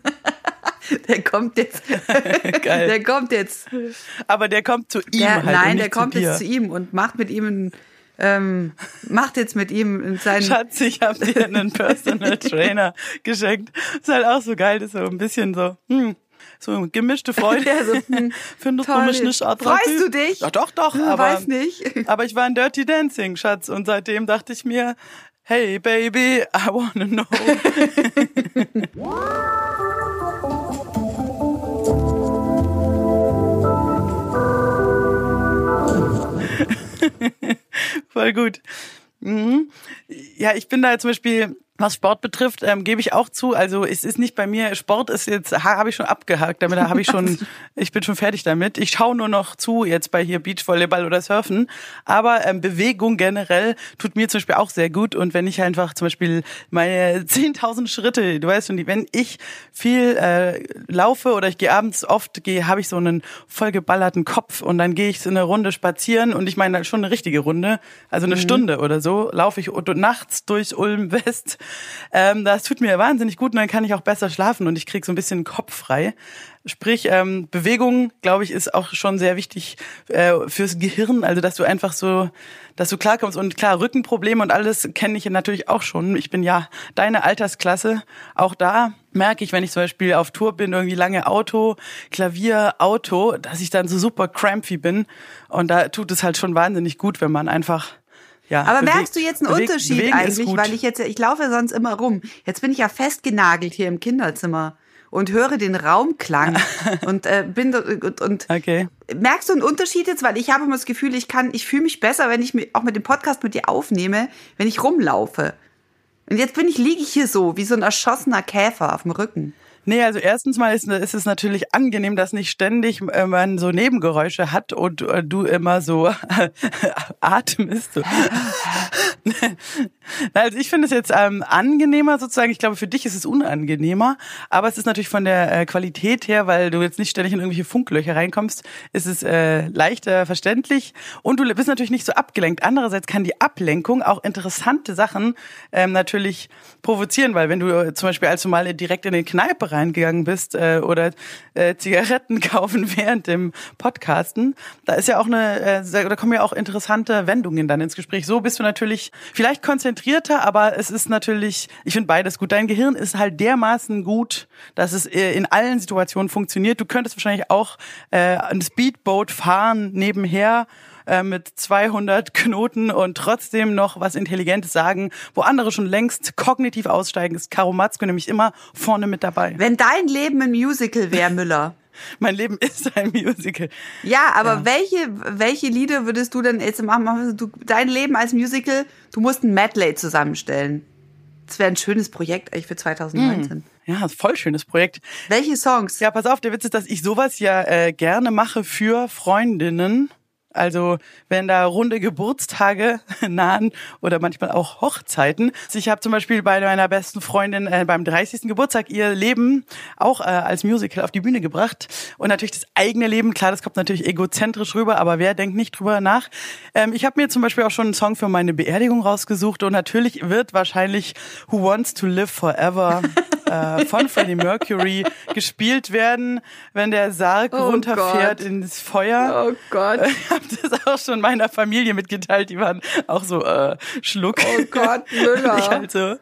Der kommt jetzt. Geil. Der kommt jetzt. Aber der kommt zu ihm Der, halt nein, der kommt jetzt zu ihm und macht mit ihm ein, ähm, macht jetzt mit ihm seinen. Schatz, ich habe dir einen Personal Trainer geschenkt. Ist halt auch so geil, das ist so ein bisschen so, hm, so gemischte Freude. Ja, so, hm, Findest du mich nicht attraktiv? Freust du dich? Ja, doch, doch, Hm, aber, Weiß nicht. aber ich war in Dirty Dancing, Schatz, und seitdem dachte ich mir, hey, baby, I wanna know. Voll gut. Mhm. Ja, ich bin da zum Beispiel, was Sport betrifft, ähm, gebe ich auch zu. Also es ist nicht bei mir, Sport ist jetzt, ha- habe ich schon abgehakt, damit habe ich schon, ich bin schon fertig damit. Ich schaue nur noch zu, jetzt bei hier Beachvolleyball oder Surfen. Aber ähm, Bewegung generell tut mir zum Beispiel auch sehr gut. Und wenn ich einfach zum Beispiel meine 10.000 Schritte, du weißt schon, wenn ich viel äh, laufe oder ich gehe abends oft, gehe, habe ich so einen vollgeballerten Kopf und dann gehe ich so eine Runde spazieren und ich meine schon eine richtige Runde, also eine Stunde oder so, laufe ich nachts durch Ulm West. Ähm, das tut mir wahnsinnig gut und dann kann ich auch besser schlafen und ich krieg so ein bisschen Kopf frei. Sprich, ähm, Bewegung, glaube ich, ist auch schon sehr wichtig äh, fürs Gehirn, also dass du einfach so, dass du klarkommst. Und klar, Rückenprobleme und alles kenne ich natürlich auch schon. Ich bin ja deine Altersklasse. Auch da merke ich, wenn ich zum Beispiel auf Tour bin, irgendwie lange Auto, Klavier, Auto, dass ich dann so super crampy bin. Und da tut es halt schon wahnsinnig gut, wenn man einfach ja, Aber bewegt- merkst du jetzt einen bewegt- Unterschied bewegen eigentlich? Weil ich jetzt, ich laufe sonst immer rum. Jetzt bin ich ja festgenagelt hier im Kinderzimmer und höre den Raumklang und äh, bin und, und Okay. merkst du einen Unterschied jetzt? Weil ich habe immer das Gefühl, ich kann, ich fühle mich besser, wenn ich mich auch mit dem Podcast mit dir aufnehme, wenn ich rumlaufe. Und jetzt bin ich, liege ich hier so, wie so ein erschossener Käfer auf dem Rücken. Nee, also erstens mal ist, ist es natürlich angenehm, dass nicht ständig äh, man so Nebengeräusche hat und äh, du immer so atmest. So. Also ich finde es jetzt ähm, angenehmer sozusagen. Ich glaube, für dich ist es unangenehmer, aber es ist natürlich von der äh, Qualität her, weil du jetzt nicht ständig in irgendwelche Funklöcher reinkommst, ist es äh, leichter verständlich und du bist natürlich nicht so abgelenkt. Andererseits kann die Ablenkung auch interessante Sachen ähm, natürlich provozieren, weil wenn du äh, zum Beispiel als du mal direkt in eine Kneipe reingegangen bist äh, oder äh, Zigaretten kaufen während dem Podcasten, da ist ja auch eine, äh, da kommen ja auch interessante Wendungen dann ins Gespräch. So bist du natürlich vielleicht konzentrierter, aber es ist natürlich, ich finde beides gut. Dein Gehirn ist halt dermaßen gut, dass es äh, in allen Situationen funktioniert. Du könntest wahrscheinlich auch äh, ein Speedboat fahren nebenher äh, mit 200 Knoten und trotzdem noch was Intelligentes sagen, wo andere schon längst kognitiv aussteigen, ist Karo Matzko nämlich immer vorne mit dabei. Wenn dein Leben ein Musical wäre, Müller. Mein Leben ist ein Musical. Ja, aber ja. welche welche Lieder würdest du denn jetzt machen? Du, dein Leben als Musical, du musst ein Medley zusammenstellen. Das wäre ein schönes Projekt eigentlich für 2019. Hm. Ja, voll schönes Projekt. Welche Songs? Ja, pass auf, der Witz ist, dass ich sowas ja äh, gerne mache für Freundinnen also wenn da runde Geburtstage nahen oder manchmal auch Hochzeiten. Ich habe zum Beispiel bei meiner besten Freundin äh, beim 30. Geburtstag ihr Leben auch äh, als Musical auf die Bühne gebracht. Und natürlich das eigene Leben, klar, das kommt natürlich egozentrisch rüber, aber wer denkt nicht drüber nach? Ähm, ich habe mir zum Beispiel auch schon einen Song für meine Beerdigung rausgesucht und natürlich wird wahrscheinlich Who Wants to Live Forever äh, von Freddie Mercury gespielt werden, wenn der Sarg oh runterfährt Gott. ins Feuer. Oh Gott. Ich habe das auch schon meiner Familie mitgeteilt, die waren auch so äh, Schluck. Oh Gott, Müller. ich halt so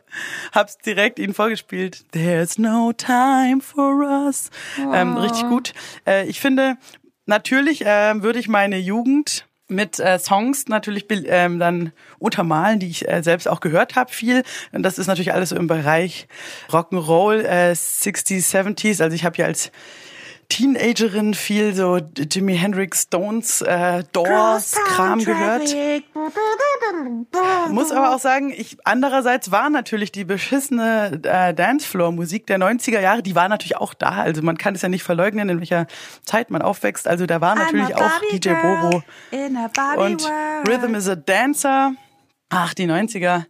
hab's direkt ihnen vorgespielt. There's no time for us. Oh. Ähm, richtig gut. Äh, ich finde, natürlich äh, würde ich meine Jugend mit äh, Songs natürlich ähm, dann untermalen, die ich äh, selbst auch gehört habe viel. Und das ist natürlich alles so im Bereich Rock'n'Roll, äh, 60s, 70s. Also ich habe ja als Teenagerin viel so Jimi Hendrix, Stones, äh, Doors, Kram gehört. Muss aber auch sagen, ich andererseits war natürlich die beschissene äh, Dancefloor-Musik der 90er Jahre, die war natürlich auch da. Also man kann es ja nicht verleugnen, in welcher Zeit man aufwächst. Also da war natürlich auch DJ Bobo und Rhythm is a Dancer. Ach, die 90er.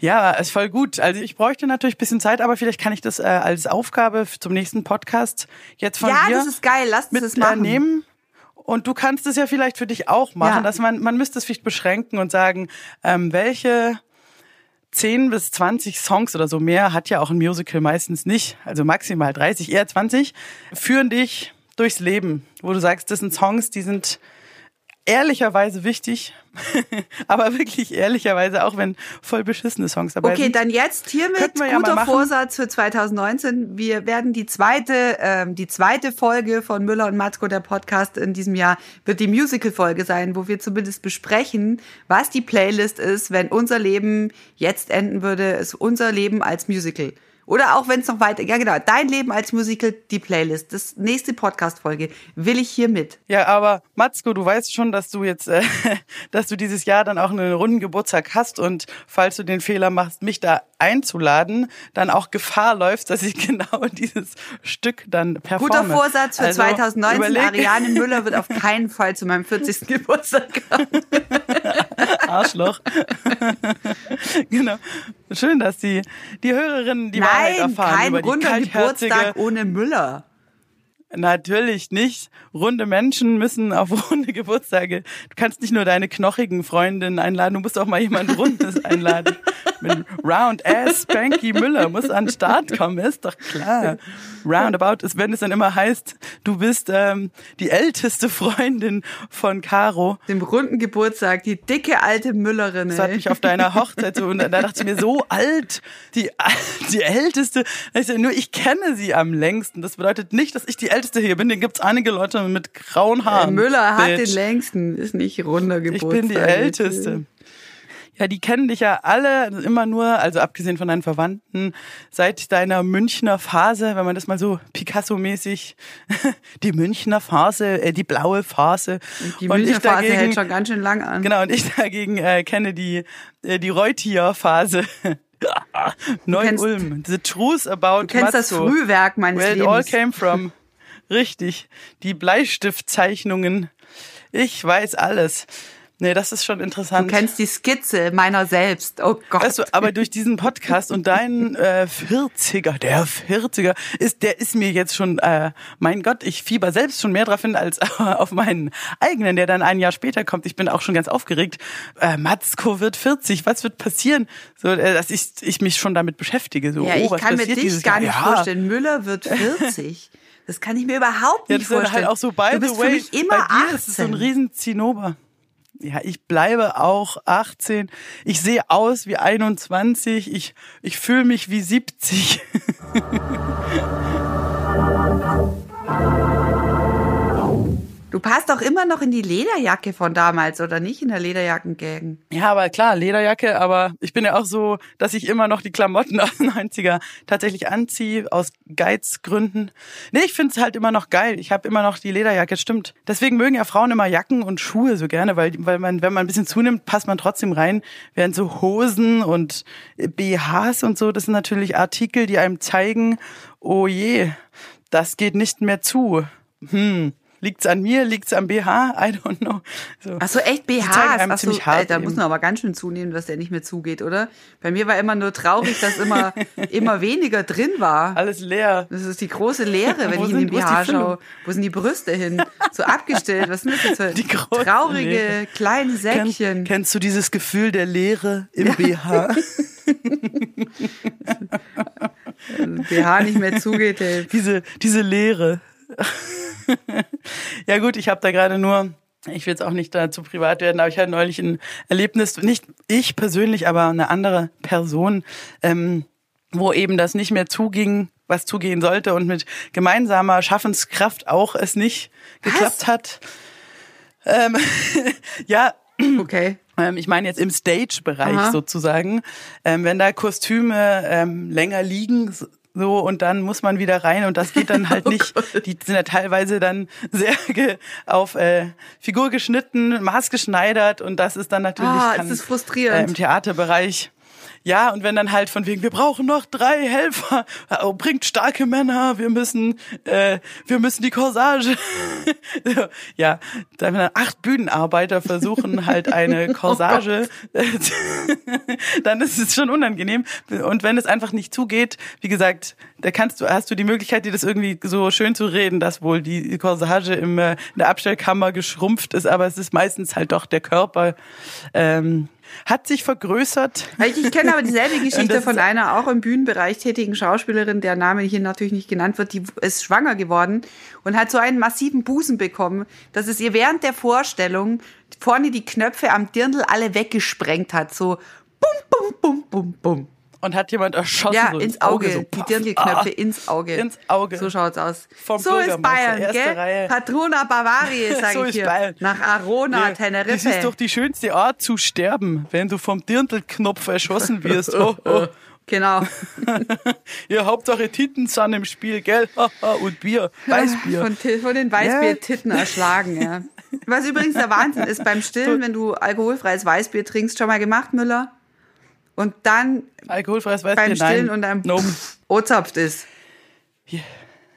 Ja, ist voll gut. Also ich bräuchte natürlich bisschen Zeit, aber vielleicht kann ich das äh, als Aufgabe zum nächsten Podcast jetzt von ja, dir Ja, das ist geil. Lass uns das machen. Äh, nehmen. Und du kannst es ja vielleicht für dich auch machen, ja. dass man man müsste es vielleicht beschränken und sagen, ähm, welche 10 bis 20 Songs oder so mehr hat ja auch ein Musical meistens nicht, also maximal 30, eher 20, führen dich durchs Leben, wo du sagst, das sind Songs, die sind ehrlicherweise wichtig, aber wirklich ehrlicherweise, auch wenn voll beschissene Songs dabei okay, sind. Okay, dann jetzt hiermit guter ja Vorsatz für 2019. Wir werden die zweite, ähm, die zweite Folge von Müller und Matzko, der Podcast in diesem Jahr, wird die Musical-Folge sein, wo wir zumindest besprechen, was die Playlist ist, wenn unser Leben jetzt enden würde, ist unser Leben als Musical. Oder auch wenn es noch weiter, ja genau, dein Leben als Musical, die Playlist, das nächste Podcast-Folge will ich hier mit. Ja, aber Matzko, du weißt schon, dass du jetzt, äh, dass du dieses Jahr dann auch einen runden Geburtstag hast. Und falls du den Fehler machst, mich da einzuladen, dann auch Gefahr läufst, dass ich genau dieses Stück dann performe. Guter Vorsatz für also, 2019. Überleg. Ariane Müller wird auf keinen Fall zu meinem 40. Geburtstag kommen. Arschloch. genau. Schön, dass die, die Hörerinnen die Nein, Wahrheit erfahren kein über die runder Geburtstag ohne Müller. Natürlich nicht. Runde Menschen müssen auf runde Geburtstage. Du kannst nicht nur deine knochigen Freundinnen einladen, du musst auch mal jemand Rundes einladen. Mit Round Ass Spanky Müller muss an den Start kommen, ist doch klar. Roundabout ist, wenn es dann immer heißt, du bist ähm, die älteste Freundin von Caro. Dem runden Geburtstag, die dicke alte Müllerin. Das hat mich auf deiner Hochzeit so, und da dachte ich mir, so alt, die, die älteste. Also nur ich kenne sie am längsten. Das bedeutet nicht, dass ich die älteste hier bin. Den gibt's einige Leute mit grauen Haaren. Müller hat Bitch. den längsten, ist nicht runder Geburtstag. Ich bin die älteste. Ja, die kennen dich ja alle immer nur, also abgesehen von deinen Verwandten, seit deiner Münchner Phase, wenn man das mal so Picasso-mäßig, die Münchner Phase, äh, die blaue Phase. Die Münchner Phase dagegen, hält schon ganz schön lang an. Genau, und ich dagegen äh, kenne die, äh, die Reutier-Phase. Neu-Ulm. The truth about Du kennst Matzo, das Frühwerk meines where Lebens. it all came from. Richtig. Die Bleistiftzeichnungen. Ich weiß alles. Nee, das ist schon interessant. Du kennst die Skizze meiner selbst. Oh Gott. Weißt du, aber durch diesen Podcast und deinen äh, 40er, der 40er, ist, der ist mir jetzt schon, äh, mein Gott, ich fieber selbst schon mehr drauf hin als auf meinen eigenen, der dann ein Jahr später kommt. Ich bin auch schon ganz aufgeregt. Äh, Matzko wird 40, was wird passieren? So, äh, dass ich, ich mich schon damit beschäftige. So, ja, oh, ich was kann mir dich gar Jahr? nicht ja. vorstellen. Müller wird 40. Das kann ich mir überhaupt Ja, nicht ist vorstellen. halt auch so, by du bist way, für mich immer bei dir 18. ist es so ein riesen Zinnober. Ja, ich bleibe auch 18. Ich sehe aus wie 21. Ich, ich fühle mich wie 70. Du passt doch immer noch in die Lederjacke von damals, oder nicht? In der Lederjackengang. Ja, aber klar, Lederjacke, aber ich bin ja auch so, dass ich immer noch die Klamotten aus den 90er tatsächlich anziehe, aus Geizgründen. Nee, ich find's halt immer noch geil. Ich habe immer noch die Lederjacke, stimmt. Deswegen mögen ja Frauen immer Jacken und Schuhe so gerne, weil, weil man, wenn man ein bisschen zunimmt, passt man trotzdem rein. Während so Hosen und BHs und so, das sind natürlich Artikel, die einem zeigen, oh je, das geht nicht mehr zu. Hm. Liegt's an mir? Liegt's am BH? I don't know. So. Ach so, echt einem Ach so, da muss man aber ganz schön zunehmen, dass der nicht mehr zugeht, oder? Bei mir war immer nur traurig, dass immer, immer weniger drin war. Alles leer. Das ist die große Leere, wenn ich in den BH schaue. Wo sind die Brüste hin? So abgestellt. Was sind das jetzt für Die große traurige Leere. kleine Säckchen? Kenn, kennst du dieses Gefühl der Leere im BH? BH nicht mehr zugeht, ey. diese, diese Leere. ja gut, ich habe da gerade nur, ich will jetzt auch nicht dazu privat werden, aber ich hatte neulich ein Erlebnis, nicht ich persönlich, aber eine andere Person, ähm, wo eben das nicht mehr zuging, was zugehen sollte und mit gemeinsamer Schaffenskraft auch es nicht geklappt hat. Ähm, ja, Okay. ähm, ich meine jetzt im Stage-Bereich sozusagen, ähm, wenn da Kostüme ähm, länger liegen, so und dann muss man wieder rein und das geht dann halt Oh nicht. Die sind ja teilweise dann sehr auf äh, Figur geschnitten, maßgeschneidert und das ist dann natürlich Ah, kann, ist äh, frustrierend. im Theaterbereich. Ja, und wenn dann halt von wegen, wir brauchen noch drei Helfer, oh, bringt starke Männer, wir müssen, äh, wir müssen die Corsage. Ja, dann wenn dann acht Bühnenarbeiter versuchen halt eine Corsage, äh, dann ist es schon unangenehm. Und wenn es einfach nicht zugeht, wie gesagt, da kannst du, hast du die Möglichkeit, dir das irgendwie so schön zu reden, dass wohl die Corsage im, äh, in der Abstellkammer geschrumpft ist, aber es ist meistens halt doch der Körper. Ähm, hat sich vergrößert. Ich, kenne aber dieselbe Geschichte von einer auch im Bühnenbereich tätigen Schauspielerin, der Name hier natürlich nicht genannt wird, die ist schwanger geworden und hat so einen massiven Busen bekommen, dass es ihr während der Vorstellung vorne die Knöpfe am Dirndl alle weggesprengt hat. So bum, bum, bum, bum, bum. Und hat jemand erschossen. Ja, so ins Auge. so, die. Dirndlknöpfe Ah, ins Auge. Ins Auge. So schaut's aus. Vom so ist Bayern, gell? Reihe. Patrona Bavaria, sag So ich ist hier. Bayern. Nach Arona, Ja, Teneriffe. Das ist doch die schönste Art zu sterben, wenn du vom Dirndlknopf erschossen wirst. Oh, oh. Genau. Ja, Hauptsache Titten sind im Spiel, gell? Und Bier, Weißbier. Von, von den Weißbiertitten erschlagen, ja. Was übrigens der Wahnsinn ist, beim Stillen, wenn du alkoholfreies Weißbier trinkst, schon mal gemacht, Müller? Und dann Alkoholfreies Weißbier, beim Stillen nein. und dann No. ozapft ist.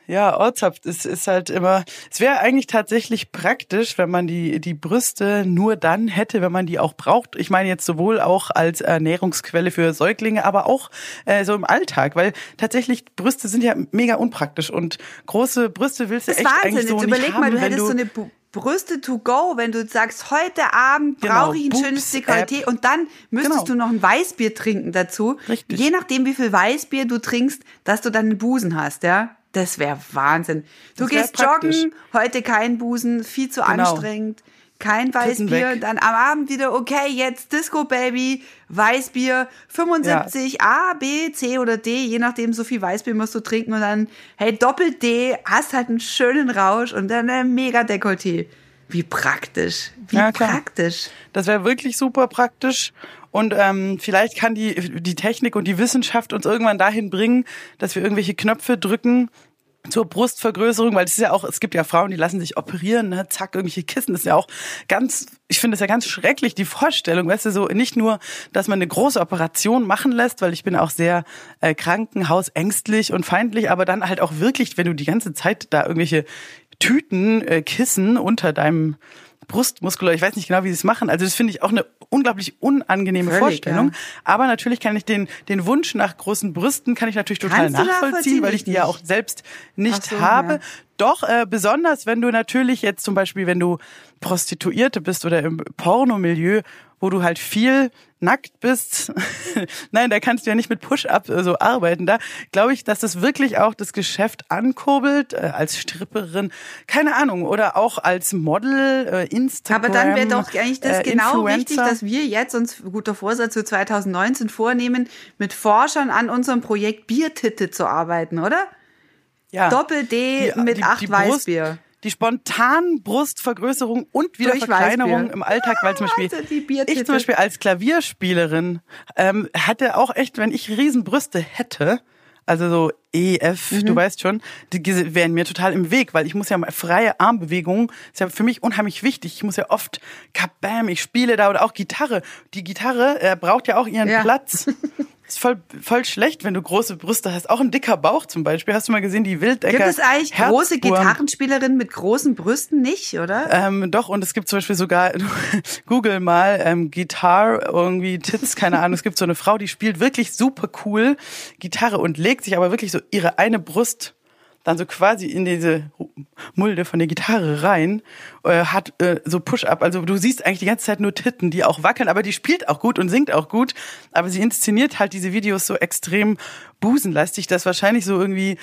Ja, Ortshaft ist, ist halt immer, es wäre eigentlich tatsächlich praktisch, wenn man die, die Brüste nur dann hätte, wenn man die auch braucht. Ich meine jetzt sowohl auch als Ernährungsquelle für Säuglinge, aber auch äh, so im Alltag, weil tatsächlich Brüste sind ja mega unpraktisch und große Brüste willst du Das echt Wahnsinn. eigentlich so Jetzt nicht überleg haben, mal, du hättest du, so eine Brüste to go, wenn du sagst, heute Abend Genau, brauche ich ein Boobs schönes Dekolleté App. und dann müsstest Genau. du noch ein Weißbier trinken dazu. Richtig. Je nachdem, wie viel Weißbier du trinkst, dass du dann einen Busen hast, ja. Das wäre Wahnsinn. Du wär gehst praktisch. joggen, heute kein Busen, viel zu Genau. anstrengend. Kein Weißbier, weg. dann am Abend wieder, okay, jetzt Disco Baby, Weißbier, 75 A, B, C oder D, je nachdem, so viel Weißbier musst du trinken und dann, hey, Doppel D, hast halt einen schönen Rausch und dann ein mega Dekolleté. Wie praktisch, wie Ja, praktisch. Das wäre wirklich super praktisch. Und ähm, vielleicht kann die, die Technik und die Wissenschaft uns irgendwann dahin bringen, dass wir irgendwelche Knöpfe drücken zur Brustvergrößerung, weil es ist ja auch, es gibt ja Frauen, die lassen sich operieren, ne, zack, irgendwelche Kissen, das ist ja auch ganz, ich finde das ja ganz schrecklich, die Vorstellung, weißt du, so nicht nur, dass man eine große Operation machen lässt, weil ich bin auch sehr äh, krankenhausängstlich und feindlich, aber dann halt auch wirklich, wenn du die ganze Zeit da irgendwelche Tüten, äh, Kissen unter deinem Brustmuskulatur. Ich weiß nicht genau, wie sie es machen. Also das finde ich auch eine unglaublich unangenehme Völlig, Vorstellung. ja. Aber natürlich kann ich den, den Wunsch nach großen Brüsten kann ich natürlich total Kannst nachvollziehen, weil ich die ja Ich auch selbst nicht so, habe. ja. Doch, äh, besonders wenn du natürlich jetzt zum Beispiel, wenn du Prostituierte bist oder im Pornomilieu, wo du halt viel nackt bist. Nein, da kannst du ja nicht mit Push-Up äh, so arbeiten. Da glaube ich, dass das wirklich auch das Geschäft ankurbelt, äh, als Stripperin, keine Ahnung, oder auch als Model, äh, Instagram. Aber dann wäre doch eigentlich das äh, genau wichtig, Influencer. dass wir jetzt uns guter Vorsatz für 2019 vornehmen, mit Forschern an unserem Projekt Biertitte zu arbeiten, oder? ja. Doppel-D mit acht Weißbier. Die spontanen Brustvergrößerung und wieder Durch Verkleinerung Weißbier. im Alltag, weil zum Beispiel Also ich zum Beispiel als Klavierspielerin ähm, hatte auch echt, wenn ich Riesenbrüste hätte, also so EF, Mhm. du weißt schon, die wären mir total im Weg, weil ich muss ja mal freie Armbewegungen, ist ja für mich unheimlich wichtig. Ich muss ja oft kabam, ich spiele da oder auch Gitarre. Die Gitarre äh, braucht ja auch ihren Ja. Platz. Ist voll, voll schlecht, wenn du große Brüste hast. Auch ein dicker Bauch zum Beispiel. Hast du mal gesehen, die Wildecker Gibt es eigentlich große Herzwurm? Gitarrenspielerinnen mit großen Brüsten nicht, oder? Ähm, doch, und es gibt zum Beispiel sogar, Google mal, ähm, Guitar, irgendwie Tits, keine Ahnung. Es gibt so eine Frau, die spielt wirklich super cool Gitarre und legt sich aber wirklich so ihre eine Brust dann so quasi in diese Mulde von der Gitarre rein, äh, hat äh, so Push-Up. Also du siehst eigentlich die ganze Zeit nur Titten, die auch wackeln, aber die spielt auch gut und singt auch gut. Aber sie inszeniert halt diese Videos so extrem busenlastig, dass wahrscheinlich so irgendwie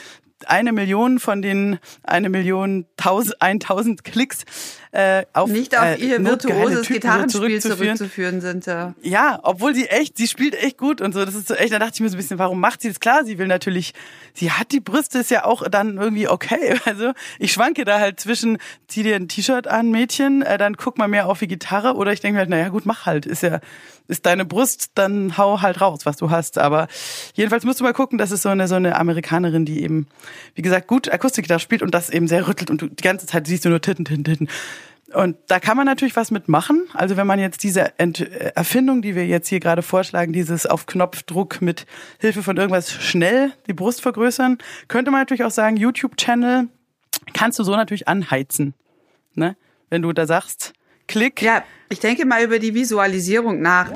eine Million von den eine Million tausend, 1000 Klicks äh, auf nicht auf äh, ihr virtuoses Typen Gitarrenspiel zurückzuführen. zurückzuführen sind. Ja. Ja, obwohl sie echt, sie spielt echt gut und so. Das ist so echt, da dachte ich mir so ein bisschen, warum macht sie das? Klar, sie will natürlich, sie hat die Brüste, ist ja auch dann irgendwie okay. Also ich schwanke da halt zwischen, zieh dir ein T-Shirt an, Mädchen, äh, dann guck mal mehr auf die Gitarre oder ich denke mir halt, naja gut, mach halt. Ist ja, ist deine Brust, dann hau halt raus, was du hast. Aber jedenfalls musst du mal gucken, das ist so eine, so eine Amerikanerin, die eben, wie gesagt, gut Akustikgitarre spielt und das eben sehr rüttelt und du die ganze Zeit siehst du nur Titten, Titten, Titten. Und da kann man natürlich was mitmachen. Also wenn man jetzt diese Ent äh, Erfindung, die wir jetzt hier gerade vorschlagen, dieses auf Knopfdruck mit Hilfe von irgendwas schnell die Brust vergrößern, könnte man natürlich auch sagen, YouTube-Channel kannst du so natürlich anheizen. Ne? Wenn du da sagst, klick, ja, ich denke mal über die Visualisierung nach.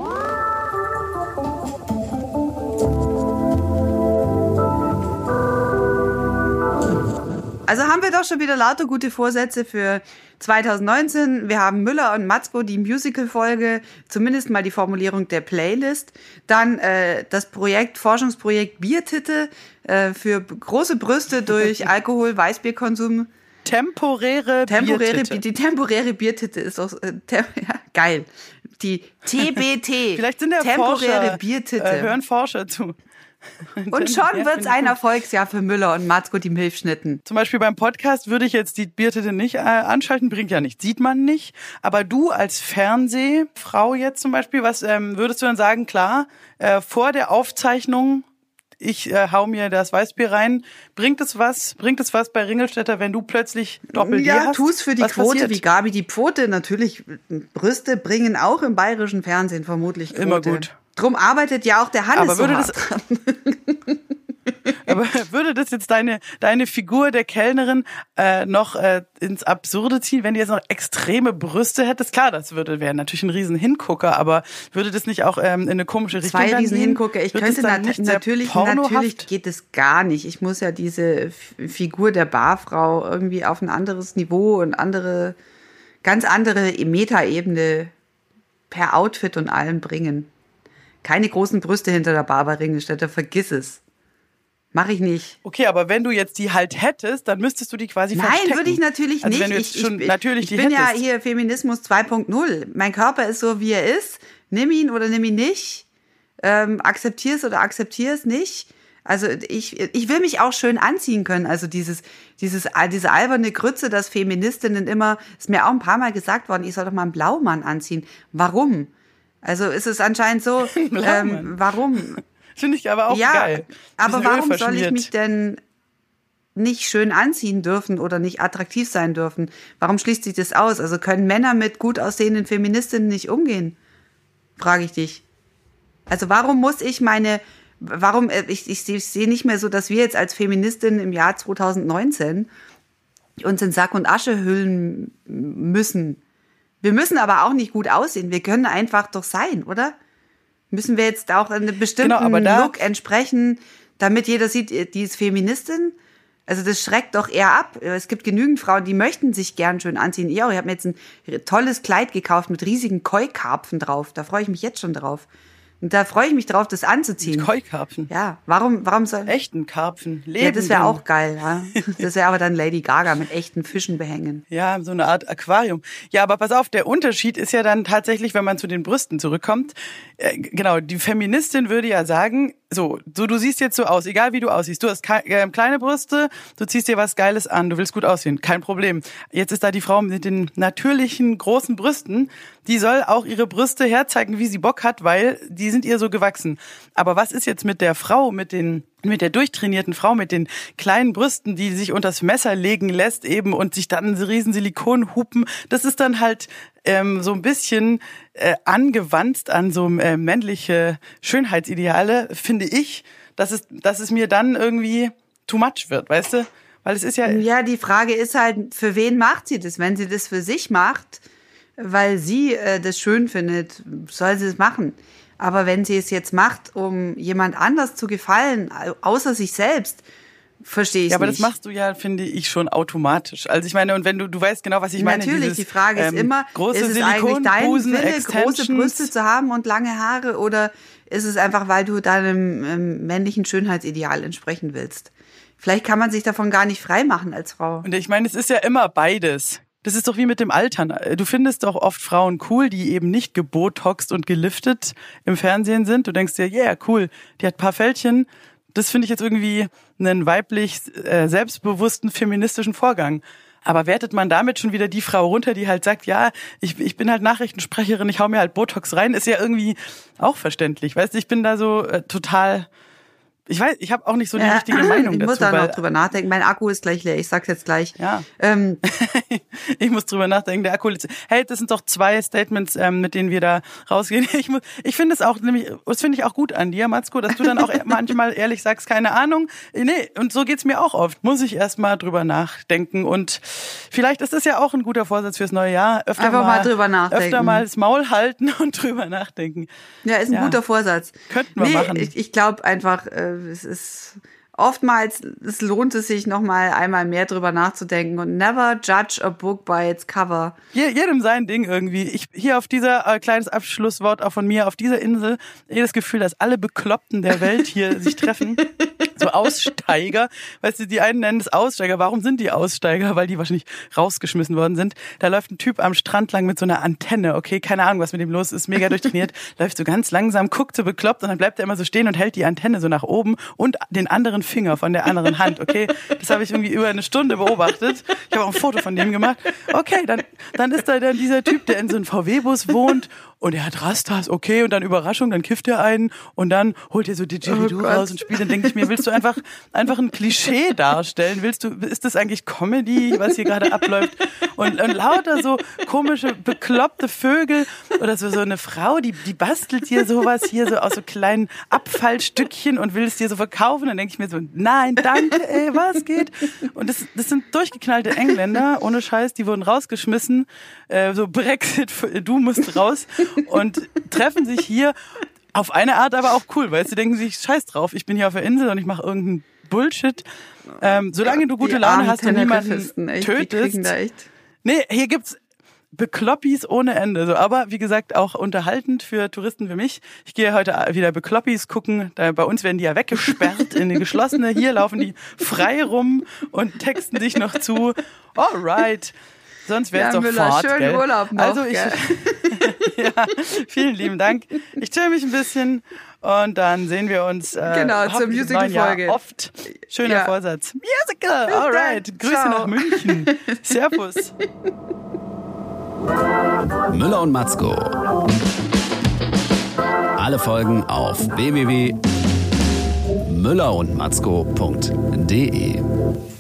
Also haben wir doch schon wieder lauter gute Vorsätze für 2019. Wir haben Müller und Matzko, die Musical-Folge, zumindest mal die Formulierung der Playlist. Dann äh, das Projekt, Forschungsprojekt Biertitte äh, für große Brüste durch Alkohol, Weißbierkonsum. Temporäre, Temporäre, Biertitte. die temporäre Biertitte ist doch äh, tem ja, geil. Die TBT. Vielleicht sind ja temporäre Forscher, Biertitte. Äh, hören Forscher zu. und schon finde ich ein. Erfolgsjahr für Müller und Matzko, die Milchschnitten. Zum Beispiel beim Podcast würde ich jetzt die Biertitte nicht äh, anschalten, bringt ja nichts, sieht man nicht. Aber du als Fernsehfrau jetzt zum Beispiel, was ähm, würdest du dann sagen? Klar, äh, vor der Aufzeichnung, ich äh, hau mir das Weißbier rein. Bringt es was? Bringt es was bei Ringelstädter, wenn du plötzlich Doppel D Ja, hast? tu's für die was Quote, passiert? wie Gabi die Pfote. Natürlich, Brüste bringen auch im bayerischen Fernsehen vermutlich Quote. Immer gut. Drum arbeitet ja auch der Hannes Aber würde so das- würde das jetzt deine, deine Figur der Kellnerin äh, noch äh, ins Absurde ziehen, wenn du jetzt noch extreme Brüste hättest? Klar, das würde wäre natürlich ein riesen Hingucker, aber würde das nicht auch ähm, in eine komische Richtung Zwei dann riesen gehen? Hingucker. Ich könnte sehr natürlich, pornohaft? natürlich geht es gar nicht. Ich muss ja diese Figur der Barfrau irgendwie auf ein anderes Niveau und andere, ganz andere Metaebene per Outfit und allem bringen. Keine großen Brüste hinter der Barbara Ringelstädter, vergiss es. Mach ich nicht. Okay, aber wenn du jetzt die halt hättest, dann müsstest du die quasi Nein, verstecken. würde ich natürlich also nicht. Wenn du jetzt ich, schon ich, natürlich ich die bin ja hättest. hier Feminismus 2.0. Mein Körper ist so, wie er ist. Nimm ihn oder nimm ihn nicht. Ähm, akzeptier es oder akzeptier es nicht. Also ich, ich will mich auch schön anziehen können. Also dieses, dieses, diese alberne Grütze, dass Feministinnen immer, ist mir auch ein paar Mal gesagt worden, ich soll doch mal einen Blaumann anziehen. Warum? Also ist es anscheinend so, ähm, warum? Finde ich aber auch ja, geil. aber warum soll ich mich denn nicht schön anziehen dürfen oder nicht attraktiv sein dürfen? Warum schließt sich das aus? Also können Männer mit gut aussehenden Feministinnen nicht umgehen? Frage ich dich. Also warum muss ich meine, warum, äh, ich, ich, ich sehe nicht mehr so, dass wir jetzt als Feministinnen im Jahr 2019 uns in Sack und Asche hüllen müssen, Wir müssen aber auch nicht gut aussehen. Wir können einfach doch sein, oder? Müssen wir jetzt auch einem bestimmten Genau, aber da- Look entsprechen, damit jeder sieht, die ist Feministin? Also das schreckt doch eher ab. Es gibt genügend Frauen, die möchten sich gern schön anziehen. Ich auch. Ich habe mir jetzt ein tolles Kleid gekauft mit riesigen Koi-Karpfen drauf. Da freue ich mich jetzt schon drauf. Und da freue ich mich drauf, das anzuziehen. Koi-Karpfen. Ja, warum, warum soll... Echten Karpfen. Ja, Lebenden. das wäre auch geil. Ja. Das wäre aber dann Lady Gaga mit echten Fischen behängen. Ja, so eine Art Aquarium. Ja, aber pass auf, der Unterschied ist ja dann tatsächlich, wenn man zu den Brüsten zurückkommt. Äh, genau, die Feministin würde ja sagen, so, so du siehst jetzt so aus, egal wie du aussiehst. Du hast kei- äh, kleine Brüste, du ziehst dir was Geiles an, du willst gut aussehen, kein Problem. Jetzt ist da die Frau mit den natürlichen großen Brüsten, die soll auch ihre Brüste herzeigen, wie sie Bock hat, weil die sind ihr so gewachsen. Aber was ist jetzt mit der Frau, mit den mit der durchtrainierten Frau mit den kleinen Brüsten, die sich unters Messer legen lässt eben und sich dann riesen Silikonhupen, das ist dann halt ähm, so ein bisschen äh, angewandt an so äh, männliche Schönheitsideale, finde ich, dass es, dass es mir dann irgendwie too much wird, weißt du? Weil es ist ja, Ja, die Frage ist halt, für wen macht sie das? Wenn sie das für sich macht, weil sie äh, das schön findet, soll sie es machen. Aber wenn sie es jetzt macht, um jemand anders zu gefallen, au- außer sich selbst, verstehe ich ja, aber nicht. das machst du ja, finde ich, schon automatisch. Also ich meine, und wenn du, du weißt genau, was ich meine. Natürlich, die Frage ist ähm, immer, große ist es eigentlich dein Silikonbusen, Wille, große? Brüste zu haben und lange Haare oder ist es einfach, weil du deinem ähm, männlichen Schönheitsideal entsprechen willst? Vielleicht kann man sich davon gar nicht frei machen als Frau. Und ich meine, es ist ja immer beides. Das ist doch wie mit dem Altern. Du findest doch oft Frauen cool, die eben nicht gebotoxt und geliftet im Fernsehen sind. Du denkst dir, yeah, cool, die hat paar Fältchen. Das finde ich jetzt irgendwie einen weiblich äh, selbstbewussten feministischen Vorgang. Aber wertet man damit schon wieder die Frau runter, die halt sagt, ja, ich, ich bin halt Nachrichtensprecherin, ich hau mir halt Botox rein, ist ja irgendwie auch verständlich. Weißt du, ich bin da so äh, total, ich weiß, ich habe auch nicht so die Ja, richtige Meinung ich dazu. muss da noch drüber nachdenken. Mein Akku ist gleich leer. Ich sag's jetzt gleich. Ja. Ähm, ich muss drüber nachdenken, der Akku. Hey, das sind doch zwei Statements, ähm, mit denen wir da rausgehen. Ich, muss, ich finde es auch nämlich, das finde ich auch gut an dir, Matzko, dass du dann auch manchmal ehrlich sagst, keine Ahnung. Nee, und so geht's mir auch oft. Muss ich erst mal drüber nachdenken. Und vielleicht ist das ja auch ein guter Vorsatz fürs neue Jahr. Öfter Einfach mal drüber nachdenken. Öfter mal das Maul halten und drüber nachdenken. ja, ist ein Ja. guter Vorsatz. Könnten wir nee, machen. Ich, ich glaube einfach, äh, es ist oftmals, es lohnt es sich noch mal einmal mehr drüber nachzudenken und never judge a book by its cover. Je- jedem sein Ding irgendwie. Ich hier auf dieser äh, kleines Abschlusswort auch von mir auf dieser Insel jedes Gefühl, dass alle Bekloppten der Welt hier sich treffen. So Aussteiger, weißt du, die einen nennen es Aussteiger. Warum sind die Aussteiger? Weil die wahrscheinlich rausgeschmissen worden sind. Da läuft ein Typ am Strand lang mit so einer Antenne. Okay, keine Ahnung, was mit dem los ist. Mega durchtrainiert. läuft so ganz langsam, guckt so bekloppt und dann bleibt er immer so stehen und hält die Antenne so nach oben und den anderen Finger von der anderen Hand. Okay, das habe ich irgendwie über eine Stunde beobachtet. Ich habe auch ein Foto von dem gemacht. Okay, dann, dann ist da dann dieser Typ, der in so einem VW-Bus wohnt und er hat Rastas, okay, und dann Überraschung, dann kifft er einen und dann holt er so Didgeridoo Oh Gott. raus und spielt. Dann denke ich mir, willst du einfach, einfach ein Klischee darstellen? Willst du, ist das eigentlich Comedy, was hier gerade abläuft? Und, und lauter so komische, bekloppte Vögel oder so, so eine Frau, die, die bastelt hier sowas hier so aus so kleinen Abfallstückchen und will es dir so verkaufen. Dann denke ich mir so, nein, danke, ey, was geht? Und das, das sind durchgeknallte Engländer, ohne Scheiß, die wurden rausgeschmissen, äh, so Brexit, du musst raus und treffen sich hier auf eine Art aber auch cool, weil sie denken sich, scheiß drauf, ich bin hier auf der Insel und ich mache irgendeinen Bullshit. Ähm, solange du gute Laune hast und niemanden echt, tötest. Nee, hier gibt's Bekloppis ohne Ende. So, aber wie gesagt, auch unterhaltend für Touristen wie mich. Ich gehe heute wieder Bekloppis gucken. Da, bei uns werden die ja weggesperrt in die geschlossene. Hier laufen die frei rum und texten sich noch zu. Alright. Sonst wäre es doch Müller, fort, schönen gell? Urlaub noch, Also ich, gell? ja, vielen lieben Dank. Ich chill mich ein bisschen und dann sehen wir uns äh, Genau, zur Musical-Folge. Oft. Schöner Ja. Vorsatz. Musical, alright. Grüße Ciao. nach München. Servus. Müller und Matzko. Alle Folgen auf www.müllerundmatzko.de.